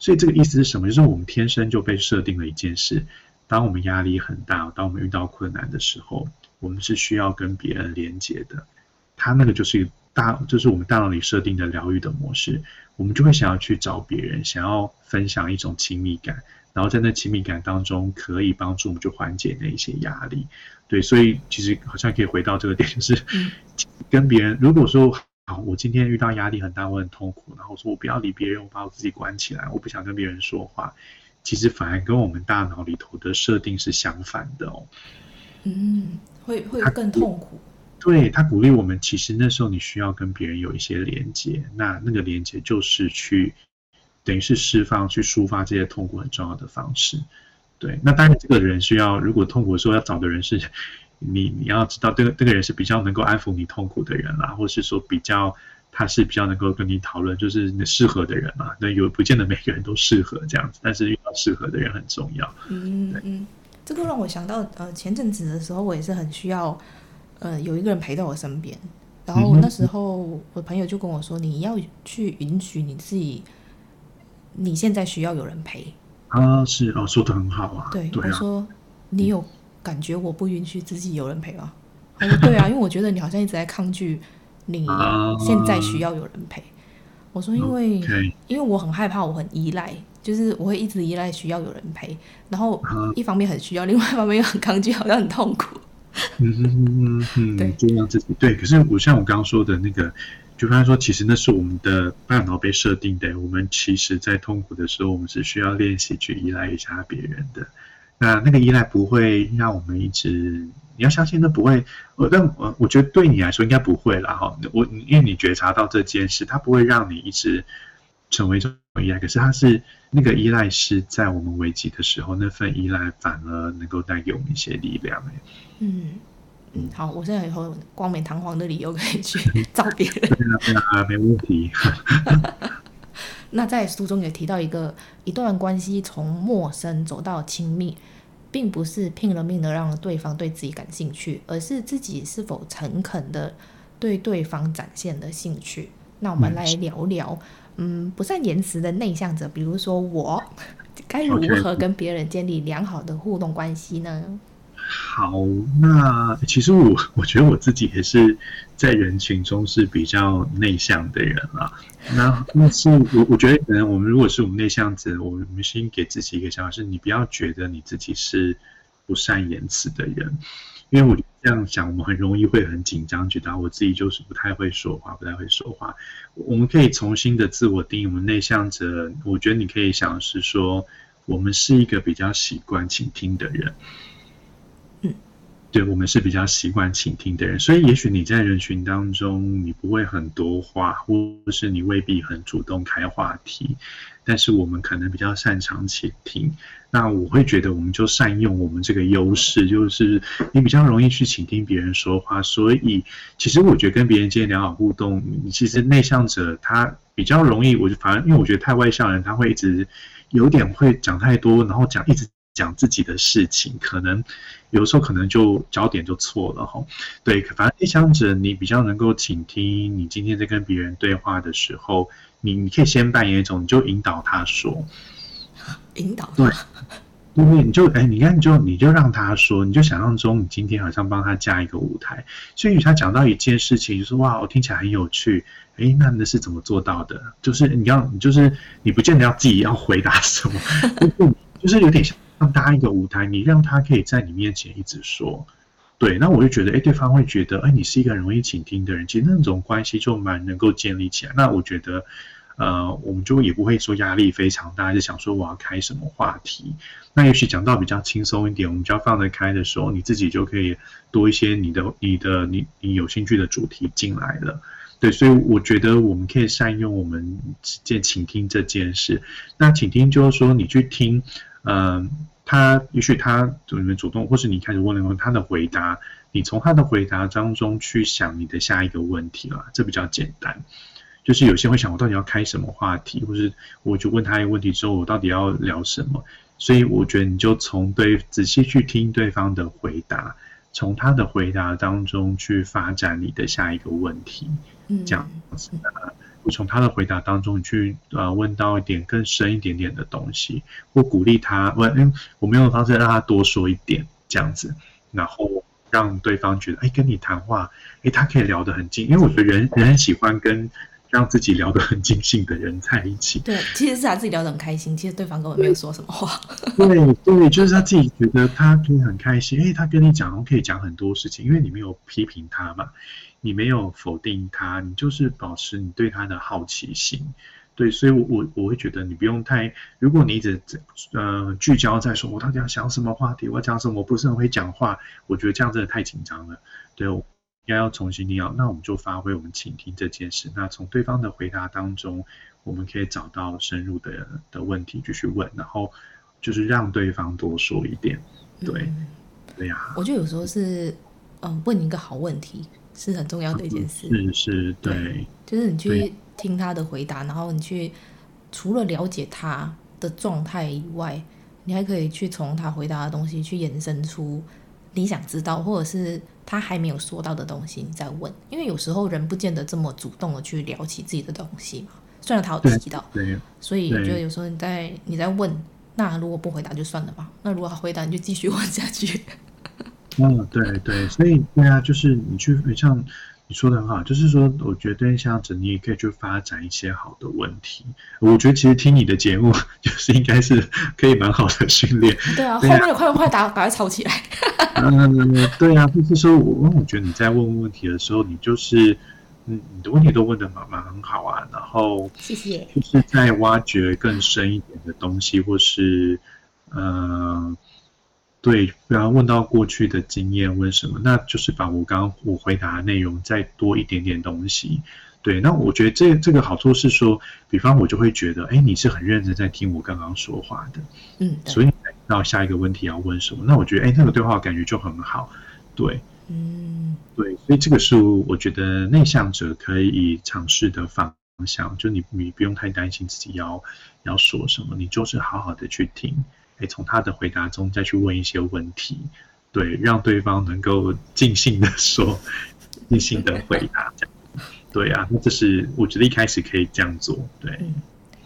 B: 所以这个意思是什么？就是我们天生就被设定了一件事：当我们压力很大，当我们遇到困难的时候，我们是需要跟别人连接的。他那个就是大，就是我们大脑里设定的疗愈的模式。我们就会想要去找别人，想要分享一种亲密感，然后在那亲密感当中，可以帮助我们去缓解那一些压力。对，所以其实好像可以回到这个点，就是跟别人，如果说。好，我今天遇到压力很大，我很痛苦，然后说我不要理别人，我把我自己关起来，我不想跟别人说话。其实反而跟我们大脑里头的设定是相反的哦。
A: 嗯，会会更痛苦。
B: 对，他鼓励我们，其实那时候你需要跟别人有一些连接，那那个连接就是去等于是释放、去抒发这些痛苦很重要的方式。对，那当然这个人需要，如果痛苦的时候要找的人是。你你要知道，这个这个人是比较能够安抚你痛苦的人啦，或是说比较他是比较能够跟你讨论，就是你适合的人嘛。那有不见得每个人都适合这样子，但是遇到适合的人很重要。
A: 嗯嗯，这个让我想到，呃，前阵子的时候，我也是很需要，呃，有一个人陪在我身边。然后那时候我朋友就跟我说，你要去允许你自己，你现在需要有人陪。
B: 啊，是哦，说的很好啊。
A: 对，对啊，他说你有。感觉我不允许自己有人陪吗？<laughs> 他说对啊，因为我觉得你好像一直在抗拒你现在需要有人陪。我说因为因为我很害怕，我很依赖，就是我会一直依赖需要有人陪，然后一方面很需要，另外一方面又很抗拒，好像很痛苦。
B: 嗯嗯嗯嗯，对，就让自己对。可是我像我刚刚说的那个，就刚才说，其实那是我们的大脑被设定的。我们其实，在痛苦的时候，我们是需要练习去依赖一下别人的。那那个依赖不会让我们一直，你要相信，那不会。我但我我觉得对你来说应该不会啦。哈。我因为你觉察到这件事，它不会让你一直成为这种依赖。可是它是那个依赖是在我们危机的时候，那份依赖反而能够带给我们一些力量。
A: 嗯嗯，好，我现在以后冠冕堂皇的理由可以去 <laughs> 找别人。
B: 对啊，对啊，没问题。<laughs> <laughs>
A: 那在书中也提到一个，一段关系从陌生走到亲密，并不是拼了命的让对方对自己感兴趣，而是自己是否诚恳的对对方展现的兴趣。那我们来聊聊，嗯，不善言辞的内向者，比如说我，<laughs> 该如何跟别人建立良好的互动关系呢？
B: 好，那其实我我觉得我自己也是在人群中是比较内向的人啊。那那是我我觉得可能我们如果是我们内向者，我们先给自己一个想法，是你不要觉得你自己是不善言辞的人，因为我这样想，我们很容易会很紧张，觉得我自己就是不太会说话，不太会说话。我们可以重新的自我定义，我们内向者，我觉得你可以想是说，我们是一个比较习惯倾听的人。对，我们是比较习惯倾听的人，所以也许你在人群当中，你不会很多话，或是你未必很主动开话题，但是我们可能比较擅长倾听。那我会觉得，我们就善用我们这个优势，就是你比较容易去倾听别人说话。所以，其实我觉得跟别人建立良好互动，你其实内向者他比较容易，我就反正因为我觉得太外向人，他会一直有点会讲太多，然后讲一直。讲自己的事情，可能有时候可能就焦点就错了哈。对，反正内向者你比较能够倾听，你今天在跟别人对话的时候，你你可以先扮演一种，你就引导他说，<laughs>
A: 引导
B: 对，对 <laughs> 对，你就哎，你看你就你就让他说，你就想象中你今天好像帮他加一个舞台，所以他讲到一件事情，就说哇，我听起来很有趣，哎，那那是怎么做到的？就是你要你就是你不见得要自己要回答什么，<laughs> 就是有点像。让搭一个舞台，你让他可以在你面前一直说，对，那我就觉得，哎，对方会觉得，哎，你是一个容易倾听的人，其实那种关系就蛮能够建立起来。那我觉得，呃，我们就也不会说压力非常大，就想说我要开什么话题。那也许讲到比较轻松一点，我们比较放得开的时候，你自己就可以多一些你的、你的、你你有兴趣的主题进来了。对，所以我觉得我们可以善用我们这件倾听这件事。那倾听就是说，你去听。嗯，他也许他你们主动，或是你开始问了问他的回答，你从他的回答当中去想你的下一个问题了，这比较简单。就是有些会想，我到底要开什么话题，或是我就问他一个问题之后，我到底要聊什么？所以我觉得你就从对仔细去听对方的回答，从他的回答当中去发展你的下一个问题，这样子的。嗯从他的回答当中去呃问到一点更深一点点的东西，或鼓励他问，嗯，我们用的方式让他多说一点这样子，然后让对方觉得，哎，跟你谈话，哎，他可以聊得很近，因为我觉得人人很喜欢跟让自己聊得很尽兴的人在一起。
A: 对，其实是他自己聊得很开心，其实对方根本没有说什么话。
B: 对对，就是他自己觉得他可以很开心，哎，他跟你讲，可以讲很多事情，因为你没有批评他嘛。你没有否定他，你就是保持你对他的好奇心，对，所以我，我我会觉得你不用太，如果你一直呃聚焦在说我到底要想什么话题，我要讲什么，我不是很会讲话，我觉得这样真的太紧张了，对，我应该要重新定义，那我们就发挥我们倾听这件事，那从对方的回答当中，我们可以找到深入的的问题继续问，然后就是让对方多说一点，对，嗯、对呀、啊，
A: 我觉得有时候是嗯问一个好问题。是很重要的一件事，
B: 是是，对，对，
A: 就是你去听他的回答，然后你去除了了解他的状态以外，你还可以去从他回答的东西去延伸出你想知道，或者是他还没有说到的东西，你再问。因为有时候人不见得这么主动的去聊起自己的东西嘛，虽然他有提到，对，所以我觉得有时候你在你在问，那如果不回答就算了吧，那如果他回答，你就继续问下去。
B: 嗯，对对，所以对啊，就是你去像你说的很好，就是说，我觉得像子你也可以去发展一些好的问题。我觉得其实听你的节目，就是应该是可以蛮好的训练。
A: 对啊，对啊后面的快问快打，赶快抄起来。<laughs>
B: 嗯，对啊，就是说我我觉得你在问问题的时候，你就是嗯，你的问题都问的蛮蛮很好啊。然后
A: 谢谢，
B: 就是在挖掘更深一点的东西，或是嗯。呃对，不要问到过去的经验，问什么？那就是把我刚刚我回答的内容再多一点点东西。对，那我觉得这这个好处是说，比方我就会觉得，哎，你是很认真在听我刚刚说话的，
A: 嗯，
B: 所以你才知道下一个问题要问什么。那我觉得，哎，那个对话感觉就很好。对，
A: 嗯，
B: 对，所以这个是我觉得内向者可以尝试的方向，就你你不用太担心自己要要说什么，你就是好好的去听。可以从他的回答中再去问一些问题，对，让对方能够尽兴的说，尽兴的回答，这样，对啊，那这是我觉得一开始可以这样做，对。
A: 嗯，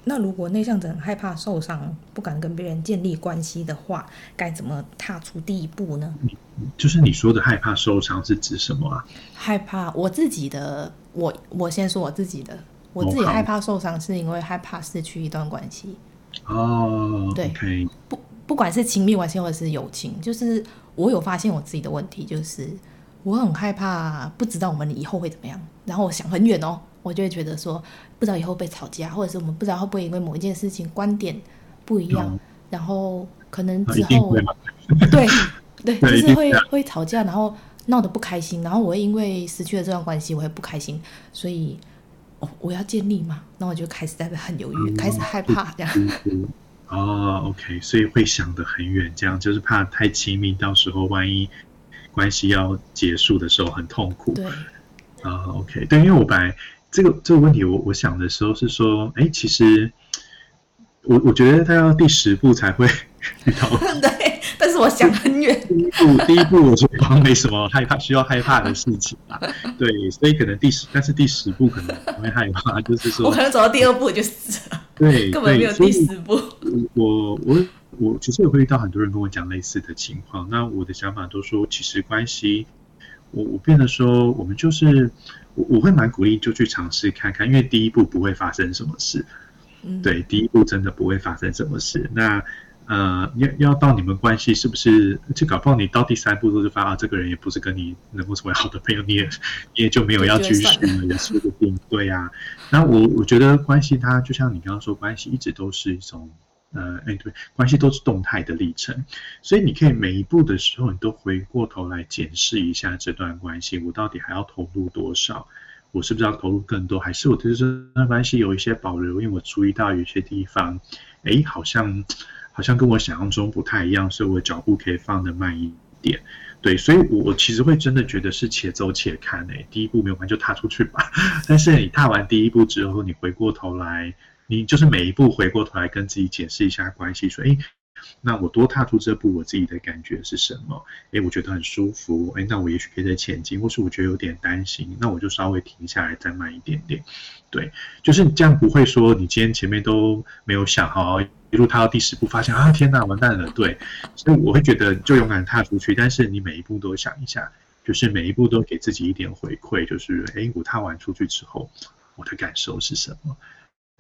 A: 那如果内向者很害怕受伤，不敢跟别人建立关系的话，该怎么踏出第一步呢？
B: 就是你说的害怕受伤是指什么啊？
A: 害怕我自己的，我我先说我自己的，我自己害怕受伤是因为害怕失去一段关系。
B: 哦，
A: 对
B: ，okay.
A: 不，不管是亲密关系或者是友情，就是我有发现我自己的问题，就是我很害怕不知道我们以后会怎么样，然后我想很远哦，我就会觉得说不知道以后被吵架，或者是我们不知道会不会因为某一件事情观点不一样，嗯、然后可能之后 <laughs> 对对，就是会会吵架，然后闹得不开心，然后我会因为失去了这段关系，我会不开心，所以。哦，我要建立嘛，那我就开始在很犹豫，嗯，开始害怕这样。
B: 哦，OK，所以会想得很远，这样就是怕太亲密，到时候万一关系要结束的时候很痛苦。
A: 对。
B: 啊，OK，对，因为我本来这个这个问题我，我我想的时候是说，哎，其实我我觉得他要第十步才会遇到。<laughs>
A: 对。但是我想很远。第一
B: 步，第一步我觉得没什么害怕，需要害怕的事情吧。<laughs> 对，所以可能第十，但是第十步可能不会害怕，就是说，
A: 我可能走到第二步就死了。
B: 对，
A: 根本没有第十步。
B: 我我我其实也会遇到很多人跟我讲类似的情况。那我的想法都说，其实关系，我我变得说，我们就是我我会蛮鼓励就去尝试看看，因为第一步不会发生什么事。嗯，对，第一步真的不会发生什么事。那。呃，要要到你们关系是不是？就搞不好你到第三步都是发啊这个人也不是跟你能够成为好的朋友，你也你也就没有要继续了，也说不定。对呀、啊，<laughs> 那我我觉得关系它就像你刚刚说，关系一直都是一种呃，哎对，关系都是动态的历程，所以你可以每一步的时候，你都回过头来检视一下这段关系，我到底还要投入多少？我是不是要投入更多？还是我对这段关系有一些保留？因为我注意到有些地方，哎，好像。好像跟我想象中不太一样，所以我脚步可以放得慢一点。对，所以我其实会真的觉得是且走且看诶。第一步没有关，就踏出去吧。<laughs> 但是你踏完第一步之后，你回过头来，你就是每一步回过头来跟自己解释一下关系，说：诶，那我多踏出这步，我自己的感觉是什么？诶，我觉得很舒服。诶，那我也许可以再前进，或是我觉得有点担心，那我就稍微停下来，再慢一点点。对，就是这样，不会说你今天前面都没有想好。一路踏到第十步，发现啊，天哪，完蛋了！对，所以我会觉得就勇敢踏出去，但是你每一步都想一下，就是每一步都给自己一点回馈，就是哎，我踏完出去之后，我的感受是什么？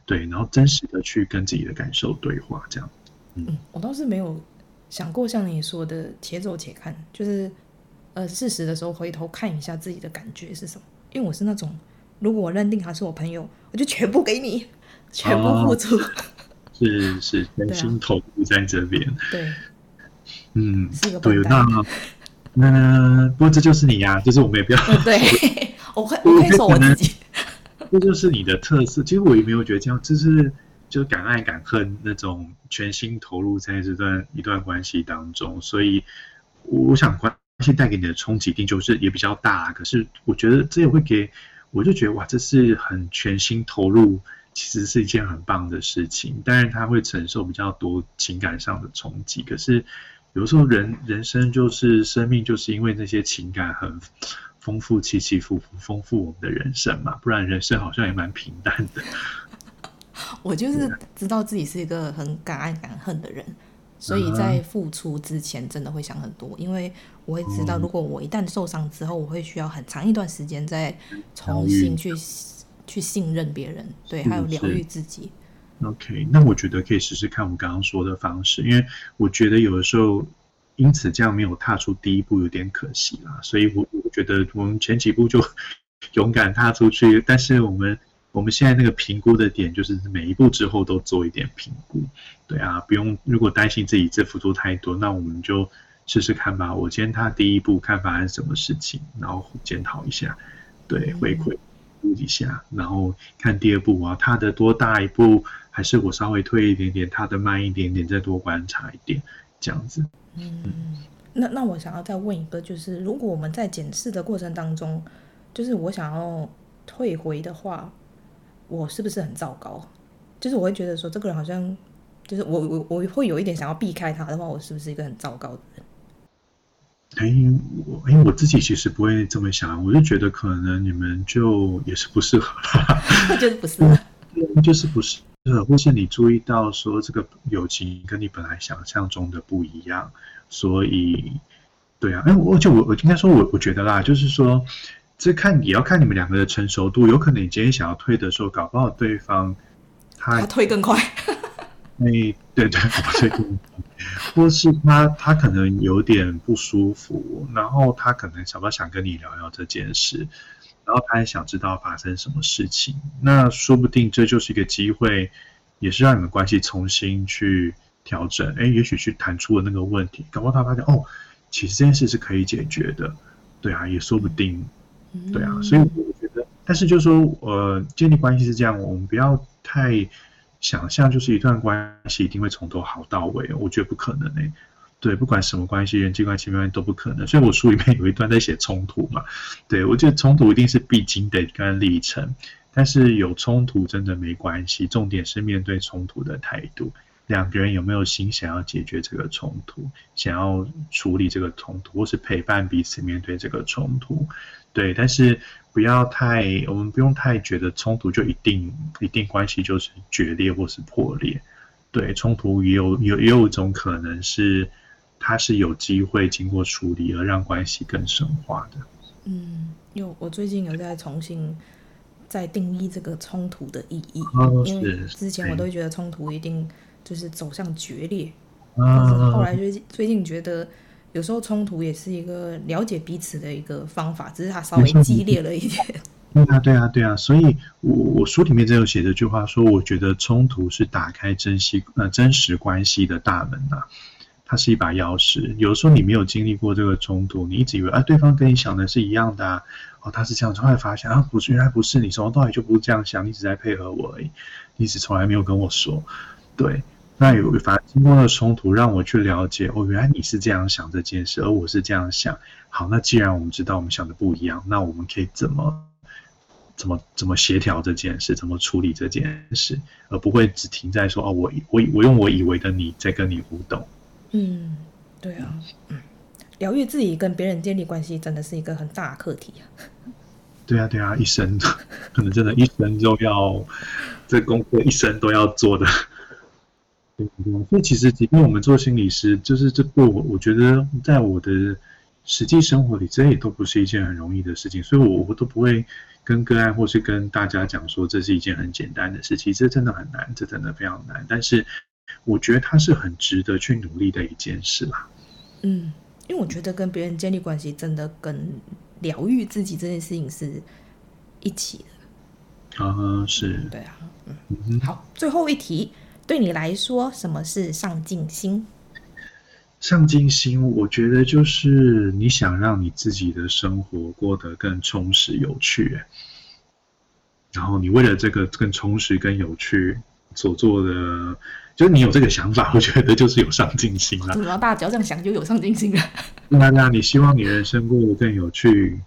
B: 对，然后真实的去跟自己的感受对话，这样。
A: 嗯，嗯，我倒是没有想过像你说的且走且看，就是呃，适时的时候回头看一下自己的感觉是什么，因为我是那种，如果我认定他是我朋友，我就全部给你，全部付出。哦
B: 是是，全心投入在这边。
A: 对，
B: 嗯，对，那那不过这就是你呀、啊，就是我们也不要。
A: 对，<laughs> 我会我可以说我自己，<laughs>
B: 这就是你的特色。其实我也没有觉得这样，就是就敢爱敢恨那种全心投入在这段一段关系当中。所以我想关系带给你的冲击，一定就是也比较大。可是我觉得这也会给，我就觉得哇，这是很全心投入。其实是一件很棒的事情，但是他会承受比较多情感上的冲击。可是有时候人人生就是生命，就是因为那些情感很丰富，起起伏伏，丰富我们的人生嘛。不然人生好像也蛮平淡的。<laughs>
A: 我就是知道自己是一个很敢爱敢恨的人，所以在付出之前真的会想很多，因为我会知道，如果我一旦受伤之后，我会需要很长一段时间再重新去去信任别人，对，还有疗愈自己。
B: OK，那我觉得可以试试看我们刚刚说的方式，因为我觉得有的时候因此这样没有踏出第一步有点可惜啦，所以我我觉得我们前几步就勇敢踏出去，但是我们。我们现在那个评估的点，就是每一步之后都做一点评估，对啊，不用。如果担心自己这幅度太多，那我们就试试看吧。我今天踏第一步看发生什么事情，然后检讨一下，对，回馈一下，然后看第二步啊，他的多大一步，还是我稍微退一点点，他的慢一点点，再多观察一点，这样子。
A: 嗯，那那我想要再问一个，就是如果我们在检视的过程当中，就是我想要退回的话。我是不是很糟糕？就是我会觉得说，这个人好像，就是我我我会有一点想要避开他的话，我是不是一个很糟糕的人？
B: 哎，我因为我自己其实不会这么想，我就觉得可能你们就也是不适合吧，<laughs>
A: 就是不适合，
B: 就是不适合，或是你注意到说这个友情跟你本来想象中的不一样，所以对啊，哎，我就我我应该说我我觉得啦，就是说。这看也要看你们两个的成熟度，有可能你今天想要退的时候，搞不好对方他，
A: 他退更快。
B: 哎，对对，退更快，或是他他可能有点不舒服，然后他可能想不想跟你聊聊这件事，然后他也想知道发生什么事情，那说不定这就是一个机会，也是让你们关系重新去调整。哎，也许去谈出了那个问题，搞不好他发现哦，其实这件事是可以解决的，对啊，也说不定。对啊，所以我觉得，但是就是说，呃，建立关系是这样，我们不要太想象，就是一段关系一定会从头好到尾，我觉得不可能诶、欸。对，不管什么关系，人际关系、关系都不可能。所以我书里面有一段在写冲突嘛，对，我觉得冲突一定是必经的一段历程，但是有冲突真的没关系，重点是面对冲突的态度。两个人有没有心想要解决这个冲突，想要处理这个冲突，或是陪伴彼此面对这个冲突？对，但是不要太，我们不用太觉得冲突就一定一定关系就是决裂或是破裂。对，冲突也有有也有一种可能是，它是有机会经过处理而让关系更深化的。
A: 嗯，有我最近有在重新在定义这个冲突的意义，
B: 哦、
A: 因为之前我都会觉得冲突一定。就是走向决裂，但是后来最近最近觉得，有时候冲突也是一个了解彼此的一个方法，只是它稍微激烈了一点。
B: 对啊，对啊，对啊，所以我我书里面真有写这句话说，我觉得冲突是打开珍惜呃真实关系的大门呐、啊，它是一把钥匙。有时候你没有经历过这个冲突，你一直以为啊对方跟你想的是一样的、啊，哦他是这样，后来发现啊不是，原来不是，你从头到尾就不是这样想，你只在配合我而已，你只从来没有跟我说，对。那有反而经过了冲突，让我去了解哦，原来你是这样想这件事，而我是这样想。好，那既然我们知道我们想的不一样，那我们可以怎么怎么怎么协调这件事，怎么处理这件事，而不会只停在说哦，我我我用我以为的你在跟你互动。
A: 嗯，对啊，嗯，疗愈自己跟别人建立关系真的是一个很大的课题啊。
B: 对啊，对啊，一生 <laughs> 可能真的，一生都要这功课，一生都要做的。所以其实，即便我们做心理师，就是这个，我我觉得，在我的实际生活里，这也都不是一件很容易的事情。所以，我我都不会跟个案或是跟大家讲说，这是一件很简单的事情。这真的很难，这真的非常难。但是，我觉得它是很值得去努力的一件事啦。
A: 嗯，因为我觉得跟别人建立关系，真的跟疗愈自己这件事情是一起的。
B: 啊，是。
A: 对啊，嗯，好，最后一题。对你来说，什么是上进心？
B: 上进心，我觉得就是你想让你自己的生活过得更充实、有趣。然后你为了这个更充实、更有趣所做的，就是你有这个想法，<laughs> 我觉得就是有上进心了。
A: 怎么大家只要这样想，就有上进心了？
B: 那那你希望你人生过得更有趣？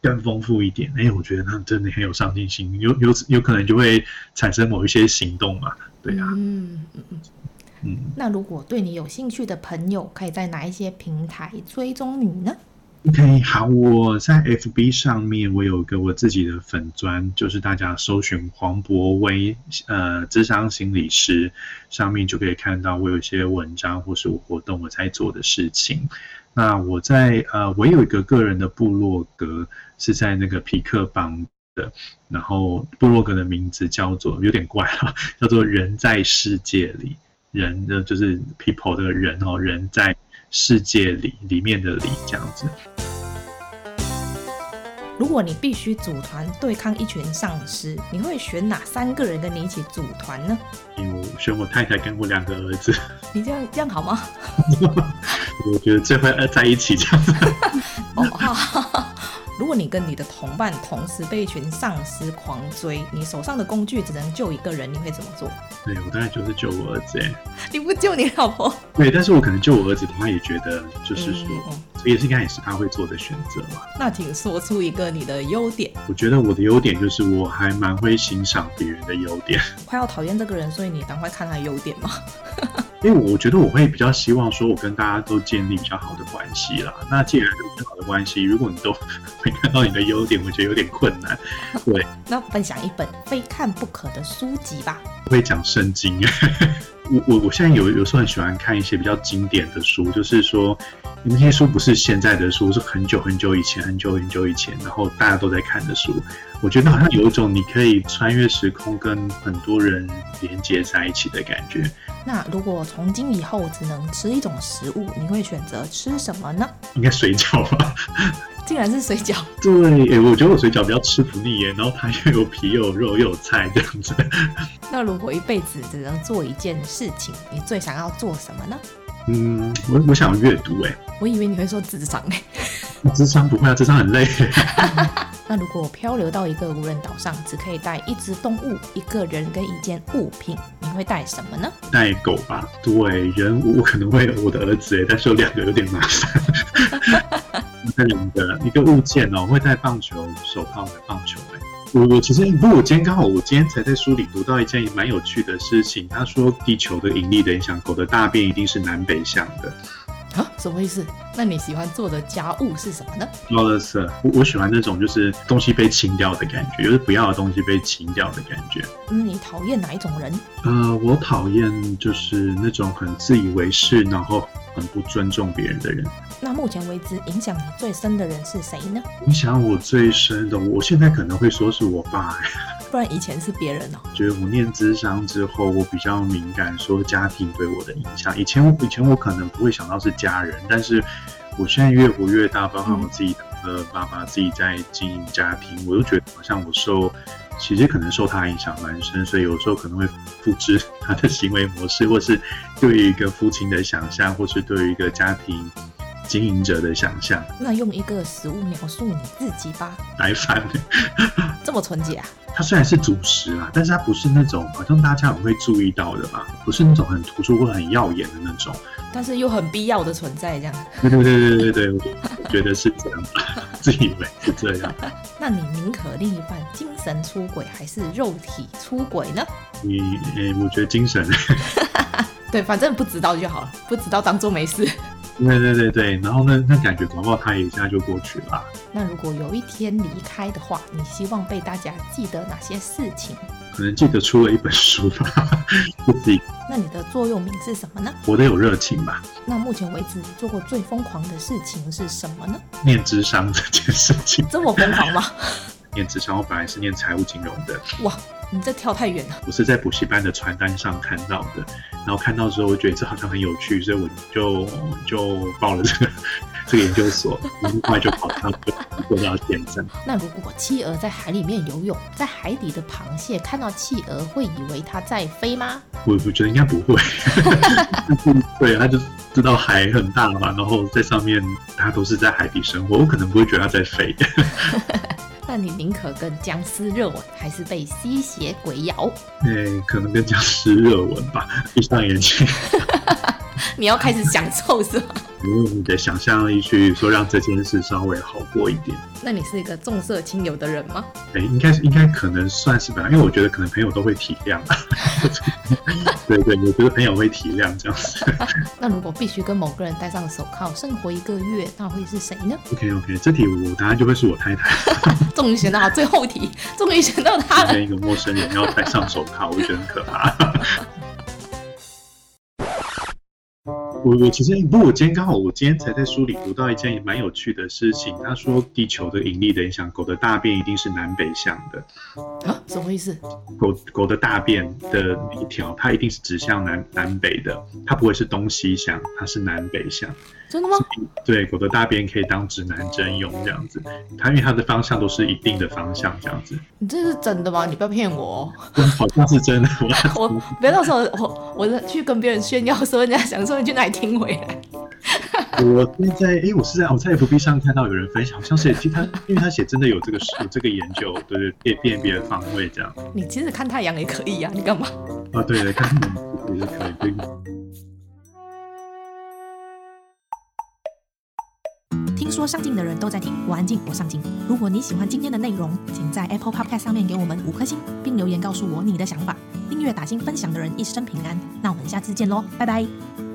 B: 更丰富一点，哎，我觉得他真的很有上进心，有有有可能就会产生某一些行动嘛，对呀、啊，
A: 嗯嗯嗯嗯。那如果对你有兴趣的朋友，可以在哪一些平台追踪你呢？
B: OK，好，我在 FB 上面我有个我自己的粉专，就是大家搜寻黄博威，呃，咨商心理师，上面就可以看到我有一些文章或是我活动我在做的事情。那我在呃，我有一个个人的部落格是在那个痞客邦的，然后部落格的名字叫做有点怪啊，<laughs> 叫做人在世界里，人的就是 people 这个人哦，人在。世界里里面的里这样子。
A: 如果你必须组团对抗一群丧尸，你会选哪三个人跟你一起组团呢？
B: 我选我太太跟我两个儿子。<laughs>
A: 你这样这样好吗？<laughs>
B: 我觉得最会在一起这样子。<laughs>
A: 哦。如果你跟你的同伴同时被一群丧尸狂追，你手上的工具只能救一个人，你会怎么做？
B: 对，我当然就是救我儿子。
A: 你不救你老婆？
B: 对，但是我可能救我儿子，他也觉得就是说，这、嗯、也是应该也是他会做的选择嘛。
A: 那请说出一个你的优点。
B: 我觉得我的优点就是我还蛮会欣赏别人的优点。<laughs>
A: 快要讨厌这个人，所以你赶快看他优点嘛。<laughs>
B: 因为我觉得我会比较希望说，我跟大家都建立比较好的关系啦。那既然有比较好的关系，如果你都没看到你的优点，我觉得有点困难。对，
A: 那分享一本非看不可的书籍吧。
B: 我会讲圣经。<laughs> 我我我现在有有时候很喜欢看一些比较经典的书，就是说。那些书不是现在的书，是很久很久以前、很久很久以前，然后大家都在看的书。我觉得好像有一种你可以穿越时空，跟很多人连接在一起的感觉。
A: 那如果从今以后只能吃一种食物，你会选择吃什么呢？
B: 应该水饺吧？
A: 竟然是水饺？
B: 对，哎，我觉得我水饺比较吃不腻耶，然后它又有皮又有肉又有菜这样子。
A: 那如果一辈子只能做一件事情，你最想要做什么呢？
B: 嗯，我我想阅读哎，
A: 我以为你会说智商哎，<laughs>
B: 智商不会啊，智商很累。<laughs>
A: 那如果漂流到一个无人岛上，只可以带一只动物、一个人跟一件物品，你会带什么呢？
B: 带狗吧。对，人我可能会有我的儿子哎，但是有两个有点麻烦。<laughs> 带两个，一个物件哦，会带棒球手套的棒球哎。我我其实，不过我今天刚好，我今天才在书里读到一件蛮有趣的事情。他说，地球的引力的影响，狗的大便一定是南北向的。
A: 啊，什么意思？那你喜欢做的家务是什么呢？
B: 说的是，我我喜欢那种就是东西被清掉的感觉，就是不要的东西被清掉的感觉。
A: 嗯，你讨厌哪一种人？
B: 呃，我讨厌就是那种很自以为是，然后很不尊重别人的人。
A: 那目前为止，影响你最深的人是谁呢？
B: 影响我最深的，我现在可能会说是我爸。
A: 不然以前是别人哦。
B: 觉得我念智商之后，我比较敏感，说家庭对我的影响。以前我以前我可能不会想到是家人，但是我现在越活越大，包括我自己的爸爸，自己在经营家庭，我都觉得好像我受，其实可能受他影响蛮深，所以有时候可能会复制 <laughs> 他的行为模式，或是对于一个父亲的想象，或是对于一个家庭。经营者的想象，
A: 那用一个食物描述你自己吧。
B: 白饭，<laughs>
A: 这么纯洁啊？<laughs>
B: 它虽然是主食啊，但是它不是那种好像大家很会注意到的吧？不是那种很突出或很耀眼的那种，
A: 但是又很必要的存在，这样。<laughs>
B: 对对对对对对，我觉得是这样，<laughs> 自以为是这样。
A: 那你宁可另一半精神出轨还是肉体出轨呢？
B: 你，欸，我觉得精神。<laughs>
A: 对，反正不知道就好了，不知道当做没事。
B: 对对对对，然后呢，那感觉搞不好他一下就过去了。
A: 那如果有一天离开的话，你希望被大家记得哪些事情？
B: 可能记得出了一本书吧，<laughs> 自己。
A: 那你的座右铭是什么呢？
B: 活得有热情吧。
A: 那目前为止你做过最疯狂的事情是什么呢？
B: 念智商这件事情。
A: 这么疯狂吗？<laughs>
B: 念职商，我本来是念财务金融的。
A: 哇，你这跳太远了。
B: 我是在补习班的传单上看到的，然后看到之后，我觉得这好像很有趣，所以我就就报了这个这个研究所，很快就跑到做到现在。
A: 那如果企鹅在海里面游泳，在海底的螃蟹看到企鹅会以为它在飞吗？
B: 我我觉得应该不会。<laughs> 对，它就知道海很大嘛，然后在上面它都是在海底生活，我可能不会觉得它在飞。<laughs>
A: 那你宁可跟僵尸热吻，还是被吸血鬼咬？
B: 欸，可能跟僵尸热吻吧，闭上眼睛。<laughs> <laughs>
A: 你要开始享受是吗？
B: 用你的想象力去说，让这件事稍微好过一点。
A: 那你是一个重色轻友的人吗？
B: 哎、欸，应该是应该可能算是吧，因为我觉得可能朋友都会体谅。<laughs> 对对，我觉得朋友会体谅这样子。<laughs>
A: 那如果必须跟某个人戴上手铐生活一个月，那会是谁呢
B: ？OK OK，这题我答案就会是我太太。<laughs>
A: 终于选到最后题，终于选到他了。
B: 跟一个陌生人要戴上手铐，我觉得很可怕。我我其实不我今天刚好我今天才在书里读到一件蛮有趣的事情。他说地球的引力的影响，狗的大便一定是南北向的。
A: 啊？什么意思？
B: 狗狗的大便的一条，它一定是指向南南北的，它不会是东西向，它是南北向。
A: 真的吗？
B: 对，狗的大便可以当指南针用，这样子。它因为它的方向都是一定的方向，这样子。
A: 你这是真的吗？你不要骗我。
B: 哦好像是真的。我 <laughs>
A: 我别到时候我我去跟别人炫耀说人家想说你去哪里听回来。
B: 我现在哎，我是在我在 FB 上看到有人分享，好像是其实他因为他写真的有这个有这个研究，对对，辨辨别的方位这样。
A: 你其实看太阳也可以呀、啊，你干嘛？
B: 啊，对对，看太阳也是可以。
A: 听说上镜的人都在听，我安静，我上镜。如果你喜欢今天的内容，请在 Apple Podcast 上面给我们五颗星，并留言告诉我你的想法。订阅、打星、分享的人一生平安。那我们下次见喽，拜拜。